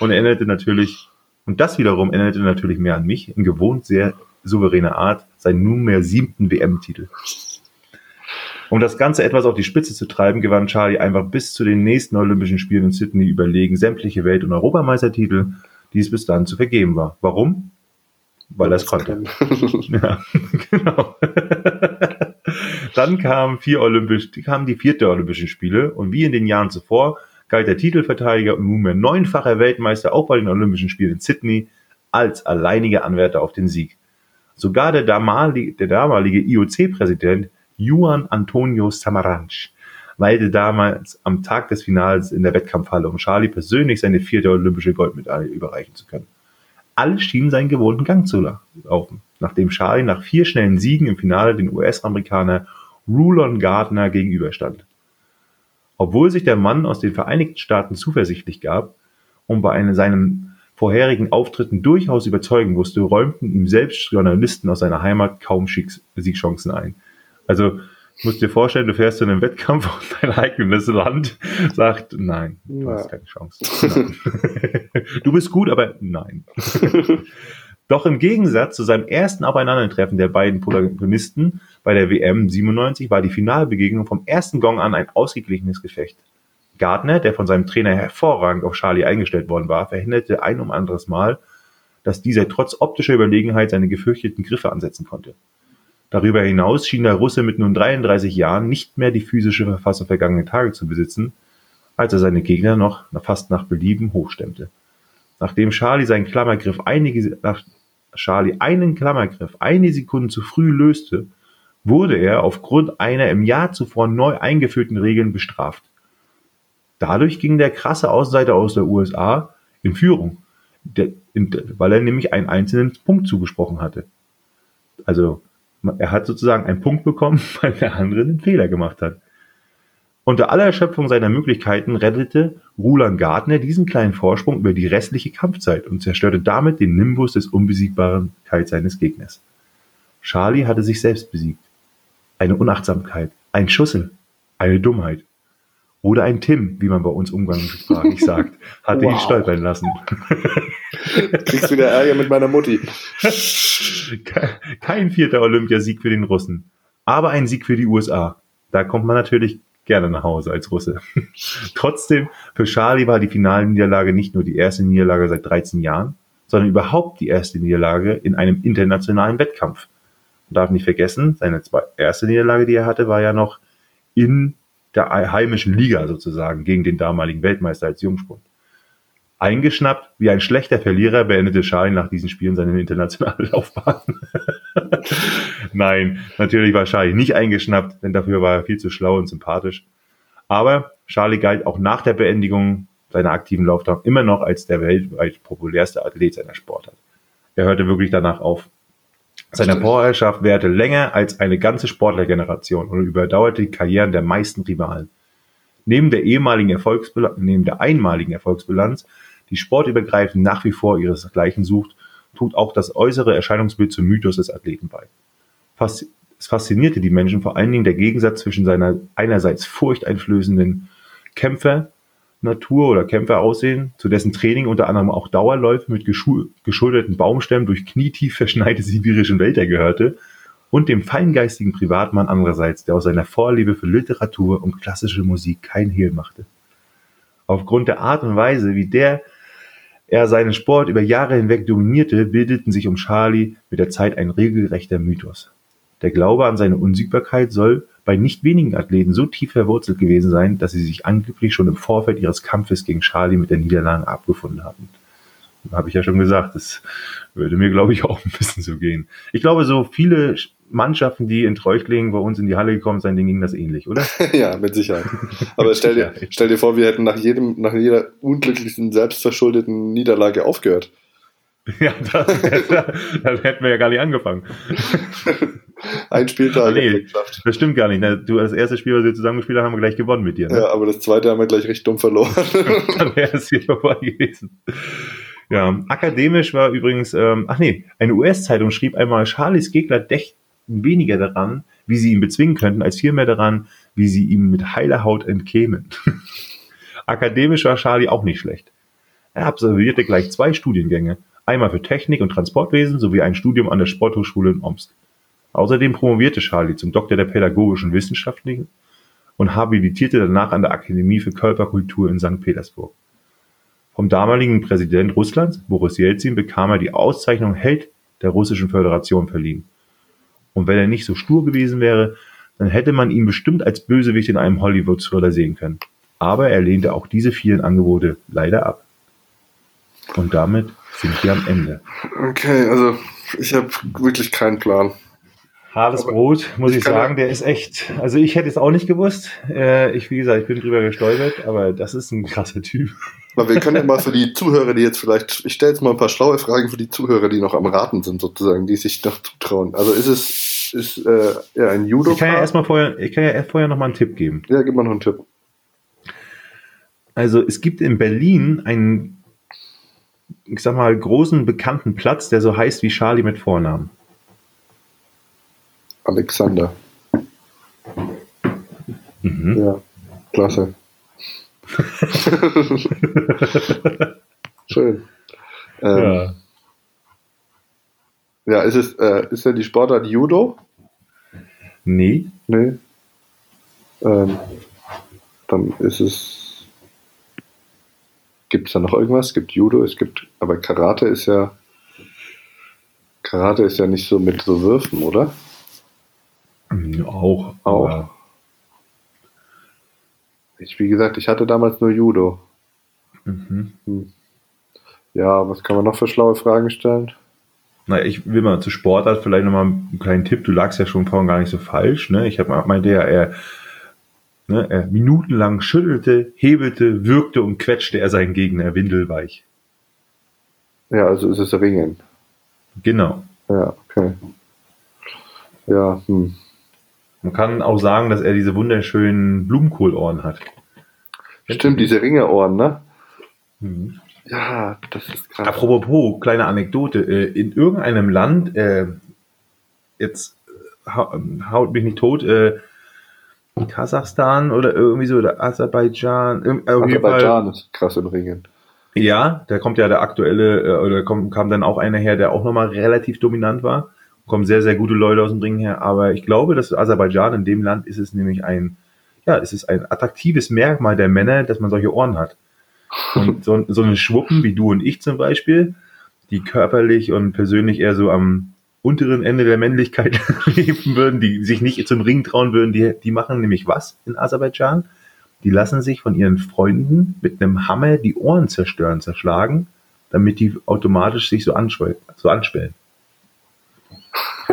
und erinnerte natürlich, und das wiederum erinnerte natürlich mehr an mich, in gewohnt sehr souveräner Art, seinen nunmehr siebten WM-Titel. Um das Ganze etwas auf die Spitze zu treiben, gewann Charlie einfach bis zu den nächsten Olympischen Spielen in Sydney überlegen sämtliche Welt- und Europameistertitel, die es bis dahin zu vergeben war. Warum? Weil er es konnte. ja, genau. Dann kamen vier Olympisch, kamen die vierte Olympischen Spiele und wie in den Jahren zuvor galt der Titelverteidiger und nunmehr neunfacher Weltmeister auch bei den Olympischen Spielen in Sydney als alleiniger Anwärter auf den Sieg. Sogar der damalige, der damalige IOC-Präsident Juan Antonio Samaranch weilte damals am Tag des Finals in der Wettkampfhalle, um Charlie persönlich seine vierte olympische Goldmedaille überreichen zu können. Alle schienen seinen gewohnten Gang zu laufen, nachdem Charlie nach vier schnellen Siegen im Finale den US-Amerikaner Rulon Gardner gegenüberstand. Obwohl sich der Mann aus den Vereinigten Staaten zuversichtlich gab und bei einem seinen vorherigen Auftritten durchaus überzeugen wusste, räumten ihm selbst Journalisten aus seiner Heimat kaum Siegchancen ein. Also musst dir vorstellen, du fährst zu einem Wettkampf und dein eigenes Land sagt, nein, du ja. hast keine Chance. du bist gut, aber nein. Doch im Gegensatz zu seinem ersten Aufeinandertreffen der beiden Protagonisten bei der WM 97 war die Finalbegegnung vom ersten Gong an ein ausgeglichenes Gefecht. Gardner, der von seinem Trainer hervorragend auf Charlie eingestellt worden war, verhinderte ein um anderes Mal, dass dieser trotz optischer Überlegenheit seine gefürchteten Griffe ansetzen konnte. Darüber hinaus schien der Russe mit nun 33 Jahren nicht mehr die physische Verfassung vergangener Tage zu besitzen, als er seine Gegner noch fast nach Belieben hochstemmte. Nachdem Charlie seinen Klammergriff einige, nach Charlie einen Klammergriff einige Sekunden zu früh löste, wurde er aufgrund einer im Jahr zuvor neu eingeführten Regeln bestraft. Dadurch ging der krasse Außenseiter aus der USA in Führung, weil er nämlich einen einzelnen Punkt zugesprochen hatte. Also er hat sozusagen einen Punkt bekommen, weil der andere einen Fehler gemacht hat. Unter aller Erschöpfung seiner Möglichkeiten rettete Roland Gardner diesen kleinen Vorsprung über die restliche Kampfzeit und zerstörte damit den Nimbus des Unbesiegbarkeit seines Gegners. Charlie hatte sich selbst besiegt. Eine Unachtsamkeit, ein Schussel, eine Dummheit. Oder ein Tim, wie man bei uns umgangssprachlich sagt, hatte wow. ihn stolpern lassen.
Kriegst wieder Ärger mit meiner Mutti.
Kein vierter Olympiasieg für den Russen, aber ein Sieg für die USA. Da kommt man natürlich gerne nach Hause als Russe. Trotzdem, für Charlie war die Finalniederlage nicht nur die erste Niederlage seit 13 Jahren, sondern überhaupt die erste Niederlage in einem internationalen Wettkampf. Man darf nicht vergessen, seine erste Niederlage, die er hatte, war ja noch in der heimischen Liga sozusagen gegen den damaligen Weltmeister als Jungspund. Eingeschnappt wie ein schlechter Verlierer beendete Charlie nach diesen Spielen seine internationale Laufbahn. Nein, natürlich war Charlie nicht eingeschnappt, denn dafür war er viel zu schlau und sympathisch. Aber Charlie galt auch nach der Beendigung seiner aktiven Laufbahn immer noch als der weltweit populärste Athlet seiner Sportart. Er hörte wirklich danach auf. Seine Powerherrschaft währte länger als eine ganze Sportlergeneration und überdauerte die Karrieren der meisten Rivalen. Neben der ehemaligen Erfolgsbilanz, neben der einmaligen Erfolgsbilanz, die sportübergreifend nach wie vor ihresgleichen sucht, tut auch das äußere Erscheinungsbild zum Mythos des Athleten bei. Fas es faszinierte die Menschen vor allen Dingen der Gegensatz zwischen seiner einerseits furchteinflößenden Kämpfer Natur oder Kämpferaussehen, zu dessen Training unter anderem auch Dauerläufe mit geschulterten Baumstämmen durch knietief verschneite sibirischen Wälder gehörte und dem feingeistigen Privatmann andererseits, der aus seiner Vorliebe für Literatur und klassische Musik kein Hehl machte. Aufgrund der Art und Weise, wie der er seinen Sport über Jahre hinweg dominierte, bildeten sich um Charlie mit der Zeit ein regelrechter Mythos. Der Glaube an seine Unsiegbarkeit soll bei nicht wenigen Athleten so tief verwurzelt gewesen sein, dass sie sich angeblich schon im Vorfeld ihres Kampfes gegen Charlie mit der Niederlage abgefunden hatten. Habe ich ja schon gesagt, das würde mir, glaube ich, auch ein bisschen so gehen. Ich glaube, so viele Mannschaften, die in Treuchtlingen bei uns in die Halle gekommen sind, denen ging das ähnlich, oder?
ja, mit Sicherheit. Aber stell dir, stell dir vor, wir hätten nach jedem, nach jeder unglücklichen, selbstverschuldeten Niederlage aufgehört.
Ja, das, das, hätten wir ja gar nicht angefangen.
Ein Spieltag.
Nee, das stimmt gar nicht. Du, das erste Spiel, was wir zusammengespielt haben, haben wir gleich gewonnen mit dir.
Ne? Ja, aber das zweite haben wir gleich recht dumm verloren.
Dann wäre es hier vorbei gewesen. Ja, akademisch war übrigens, ähm, ach nee, eine US-Zeitung schrieb einmal, Charlies Gegner dächten weniger daran, wie sie ihn bezwingen könnten, als vielmehr daran, wie sie ihm mit heiler Haut entkämen. akademisch war Charlie auch nicht schlecht. Er absolvierte gleich zwei Studiengänge, einmal für Technik und Transportwesen sowie ein Studium an der Sporthochschule in Omsk. Außerdem promovierte Charlie zum Doktor der pädagogischen Wissenschaften und habilitierte danach an der Akademie für Körperkultur in St. Petersburg. Vom damaligen Präsident Russlands, Boris Jelzin, bekam er die Auszeichnung Held der Russischen Föderation verliehen. Und wenn er nicht so stur gewesen wäre, dann hätte man ihn bestimmt als Bösewicht in einem Hollywood-Thriller sehen können. Aber er lehnte auch diese vielen Angebote leider ab. Und damit sind wir am Ende.
Okay, also ich habe wirklich keinen Plan.
Hartes Brot, muss ich, sagen, der ist echt. Also ich hätte es auch nicht gewusst. Äh, ich, wie gesagt, ich bin drüber gestolpert, aber das ist ein krasser Typ.
Aber wir können ja mal für die Zuhörer, die jetzt vielleicht, ich stelle jetzt mal ein paar schlaue Fragen für die Zuhörer, die noch am Raten sind, sozusagen, die sich noch zutrauen. Also ist es ist äh, ja ein Judo.
Ich kann ja erstmal vorher, ich kann ja vorher noch mal einen Tipp geben.
Ja, gib mal noch einen Tipp.
Also es gibt in Berlin einen, ich sag mal, großen bekannten Platz, der so heißt wie Charlie mit Vornamen.
Alexander. Mhm. Ja, klasse. Schön. Ähm, ja. Ja, ist es, äh, ist denn die Sportart Judo?
Nee.
Nee. Ähm, dann ist es. Gibt es da noch irgendwas? Es gibt Judo, es gibt. Aber Karate ist ja. Karate ist ja nicht so mit so Würfen, oder?
Auch.
Auch. Ich, wie gesagt, ich hatte damals nur Judo. Mhm. Hm. Ja, was kann man noch für schlaue Fragen stellen?
Na, ich will mal zu Sportart vielleicht nochmal einen kleinen Tipp. Du lagst ja schon vorhin gar nicht so falsch. Ne? Ich habe meinte ja, er, ne, er minutenlang schüttelte, hebelte, wirkte und quetschte er seinen Gegner windelweich.
Ja, also ist es Ringen.
Genau.
Ja, okay. Ja, hm.
Man kann auch sagen, dass er diese wunderschönen Blumenkohlohren hat.
Stimmt, diese Ringerohren, ne? Mhm. Ja, das ist
krass. Apropos, kleine Anekdote. Äh, in irgendeinem Land, äh, jetzt haut mich nicht tot, äh, Kasachstan oder irgendwie so, oder Aserbaidschan.
Aserbaidschan ist krass im Ringen.
Ja, da kommt ja der aktuelle, oder kommt, kam dann auch einer her, der auch nochmal relativ dominant war. Kommen sehr, sehr gute Leute aus dem Ringen her. Aber ich glaube, dass Aserbaidschan in dem Land ist es nämlich ein, ja, es ist ein attraktives Merkmal der Männer, dass man solche Ohren hat. Und so, so eine Schwuppen wie du und ich zum Beispiel, die körperlich und persönlich eher so am unteren Ende der Männlichkeit leben würden, die sich nicht zum Ring trauen würden, die, die machen nämlich was in Aserbaidschan? Die lassen sich von ihren Freunden mit einem Hammer die Ohren zerstören, zerschlagen, damit die automatisch sich so, so anschwellen.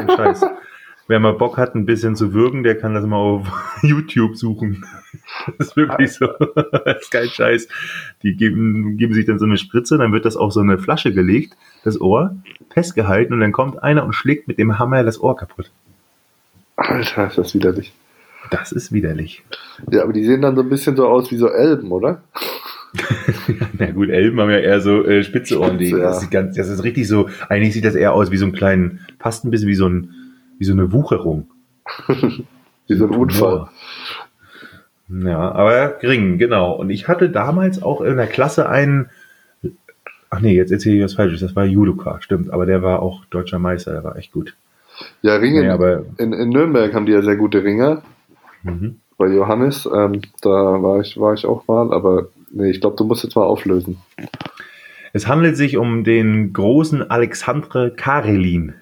Kein Scheiß. Wer mal Bock hat, ein bisschen zu würgen, der kann das mal auf YouTube suchen. Das ist wirklich so. Das ist kein Scheiß. Die geben, geben sich dann so eine Spritze, dann wird das auf so eine Flasche gelegt, das Ohr, festgehalten und dann kommt einer und schlägt mit dem Hammer das Ohr kaputt.
Alter, ist das widerlich.
Das ist widerlich.
Ja, aber die sehen dann so ein bisschen so aus wie so Elben, oder?
Na gut, Elben haben ja eher so äh, spitze Ohren. Die, ja. das, ist ganz, das ist richtig so, eigentlich sieht das eher aus wie so ein kleinen, fast ein bisschen wie so ein wie so eine Wucherung.
wie so ein Unfall.
Ja, aber gering, genau. Und ich hatte damals auch in der Klasse einen, ach nee, jetzt erzähle ich was Falsches, das war Judoka, stimmt, aber der war auch deutscher Meister, der war echt gut.
Ja, Ringen, nee, aber, in, in Nürnberg haben die ja sehr gute Ringer. Mhm. Bei Johannes, ähm, da war ich, war ich auch mal, aber nee, ich glaube, du musst jetzt mal auflösen.
Es handelt sich um den großen Alexandre Karelin.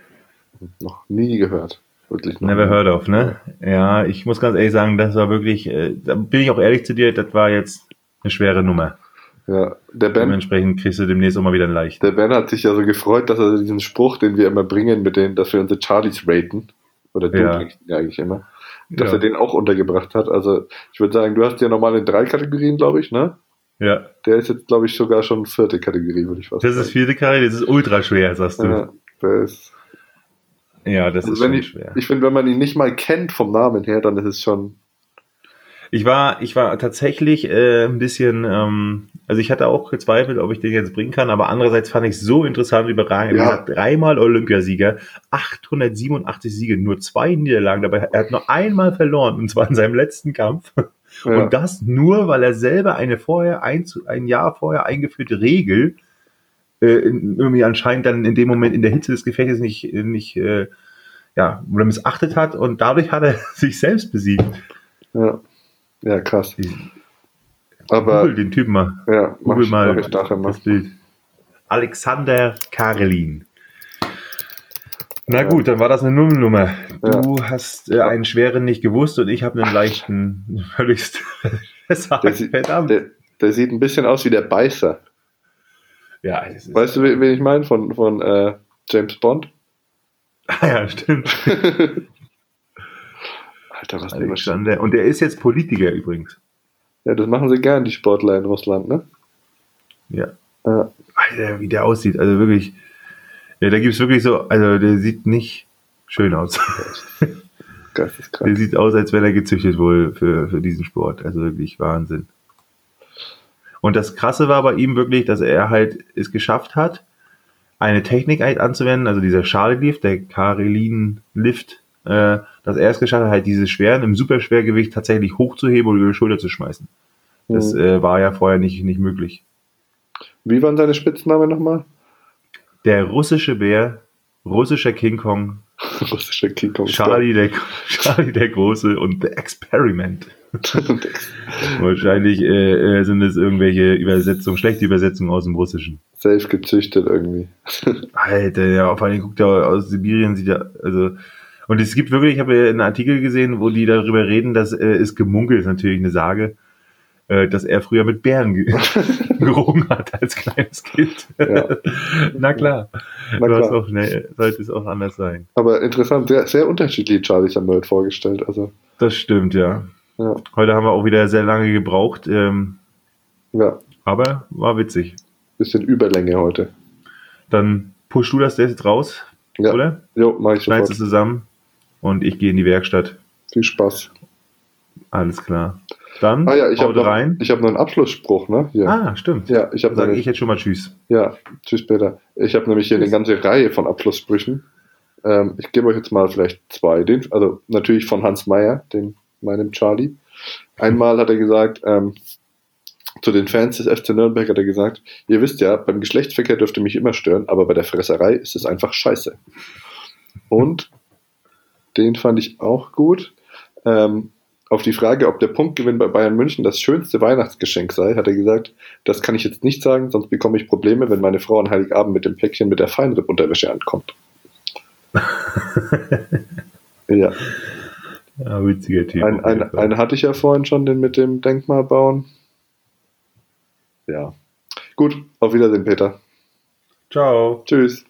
Noch nie gehört. Wirklich
Never nie. heard of, ne? Ja, ich muss ganz ehrlich sagen, das war wirklich, äh, da bin ich auch ehrlich zu dir, das war jetzt eine schwere Nummer.
Ja, der Ben.
Dementsprechend kriegst du demnächst auch mal wieder ein Leicht.
Der Ben hat sich ja so gefreut, dass er diesen Spruch, den wir immer bringen, mit denen, dass wir unsere Charlies raten, oder du ja. ja eigentlich immer, dass ja. er den auch untergebracht hat. Also ich würde sagen, du hast ja normal in drei Kategorien, glaube ich, ne?
Ja.
Der ist jetzt, glaube ich, sogar schon vierte Kategorie, würde ich fast
das sagen. Das ist vierte Kategorie, das ist ultra schwer, sagst du. Ja,
der ist
ja, das also ist schon
ich,
schwer.
Ich finde, wenn man ihn nicht mal kennt vom Namen her, dann ist es schon.
Ich war, ich war tatsächlich äh, ein bisschen, ähm, also ich hatte auch gezweifelt, ob ich den jetzt bringen kann, aber andererseits fand ich es so interessant überragend. Ja. Er hat dreimal Olympiasieger, 887 Siege, nur zwei Niederlagen dabei. Er hat nur einmal verloren, und zwar in seinem letzten Kampf. Ja. Und das nur, weil er selber eine vorher, ein, ein Jahr vorher eingeführte Regel äh, irgendwie anscheinend dann in dem Moment in der Hitze des Gefechtes nicht, nicht, äh, ja, oder missachtet hat und dadurch hat er sich selbst besiegt.
Ja, ja krass.
Aber Google den Typen mal.
Ja,
Google
ich,
mal
das
mal. Bild. Alexander Karelin. Na gut, dann war das eine Nullnummer. Du ja. hast äh, einen schweren nicht gewusst und ich habe einen leichten, völligst.
der, sieht, der, der, sieht ein bisschen aus wie der Beißer.
Ja,
weißt du, wen ich meine? Von, von äh, James Bond?
Ah ja, stimmt.
Alter, was
Alexander. Und der ist jetzt Politiker übrigens.
Ja, das machen sie gern, die Sportler in Russland, ne?
Ja. ja. Alter, wie der aussieht. Also wirklich. Ja, da gibt es wirklich so, also der sieht nicht schön aus.
Geisteskrank.
Der sieht aus, als wäre er gezüchtet wohl für, für diesen Sport. Also wirklich Wahnsinn. Und das Krasse war bei ihm wirklich, dass er halt es geschafft hat, eine Technik anzuwenden, also dieser Schale-Lift, der Karelin-Lift, äh, dass er es geschafft hat, halt diese Schweren im Superschwergewicht tatsächlich hochzuheben und über die Schulter zu schmeißen. Das mhm. äh, war ja vorher nicht, nicht möglich.
Wie waren deine Spitzname nochmal?
Der russische Bär, russischer King Kong,
russischer King Kong.
Charlie der, Charlie der Große und The Experiment. Wahrscheinlich äh, äh, sind es irgendwelche Übersetzungen, schlechte Übersetzungen aus dem Russischen.
Safe gezüchtet irgendwie.
Alter, ja, vor allem guckt er aus Sibirien, sieht ja, also, und es gibt wirklich, ich habe einen Artikel gesehen, wo die darüber reden, dass äh, es gemunkelt ist, natürlich eine Sage, dass er früher mit Bären ge gerungen hat als kleines Kind. Ja. Na klar. Na klar. Auch, ne, sollte es auch anders sein.
Aber interessant, sehr, sehr unterschiedlich Charlie Samuel vorgestellt. Also.
Das stimmt, ja. ja. Heute haben wir auch wieder sehr lange gebraucht. Ähm,
ja.
Aber war witzig.
Bisschen Überlänge heute.
Dann push du das jetzt raus,
ja.
oder?
Jo, mach ich
Schneidest es zusammen und ich gehe in die Werkstatt.
Viel Spaß.
Alles klar. Dann
ah, ja, ich habe rein. Ich habe noch einen Abschlussspruch, ne?
Hier. Ah, stimmt.
Ja, ich habe
Sage ich jetzt schon mal Tschüss.
Ja, Tschüss Peter. Ich habe nämlich hier tschüss. eine ganze Reihe von Abschlusssprüchen. Ähm, ich gebe euch jetzt mal vielleicht zwei. Den, also natürlich von Hans Meyer, den meinem Charlie. Einmal hat er gesagt, ähm, zu den Fans des FC Nürnberg hat er gesagt, ihr wisst ja, beim Geschlechtsverkehr dürft ihr mich immer stören, aber bei der Fresserei ist es einfach scheiße. Und den fand ich auch gut. Ähm, auf die Frage, ob der Punktgewinn bei Bayern München das schönste Weihnachtsgeschenk sei, hat er gesagt, das kann ich jetzt nicht sagen, sonst bekomme ich Probleme, wenn meine Frau an Heiligabend mit dem Päckchen mit der Feinripp-Unterwäsche ankommt. ja.
Ja, witziger Typ.
Ein, ein, einen hatte ich ja vorhin schon, den mit dem Denkmal bauen. Ja. Gut, auf Wiedersehen, Peter.
Ciao.
Tschüss.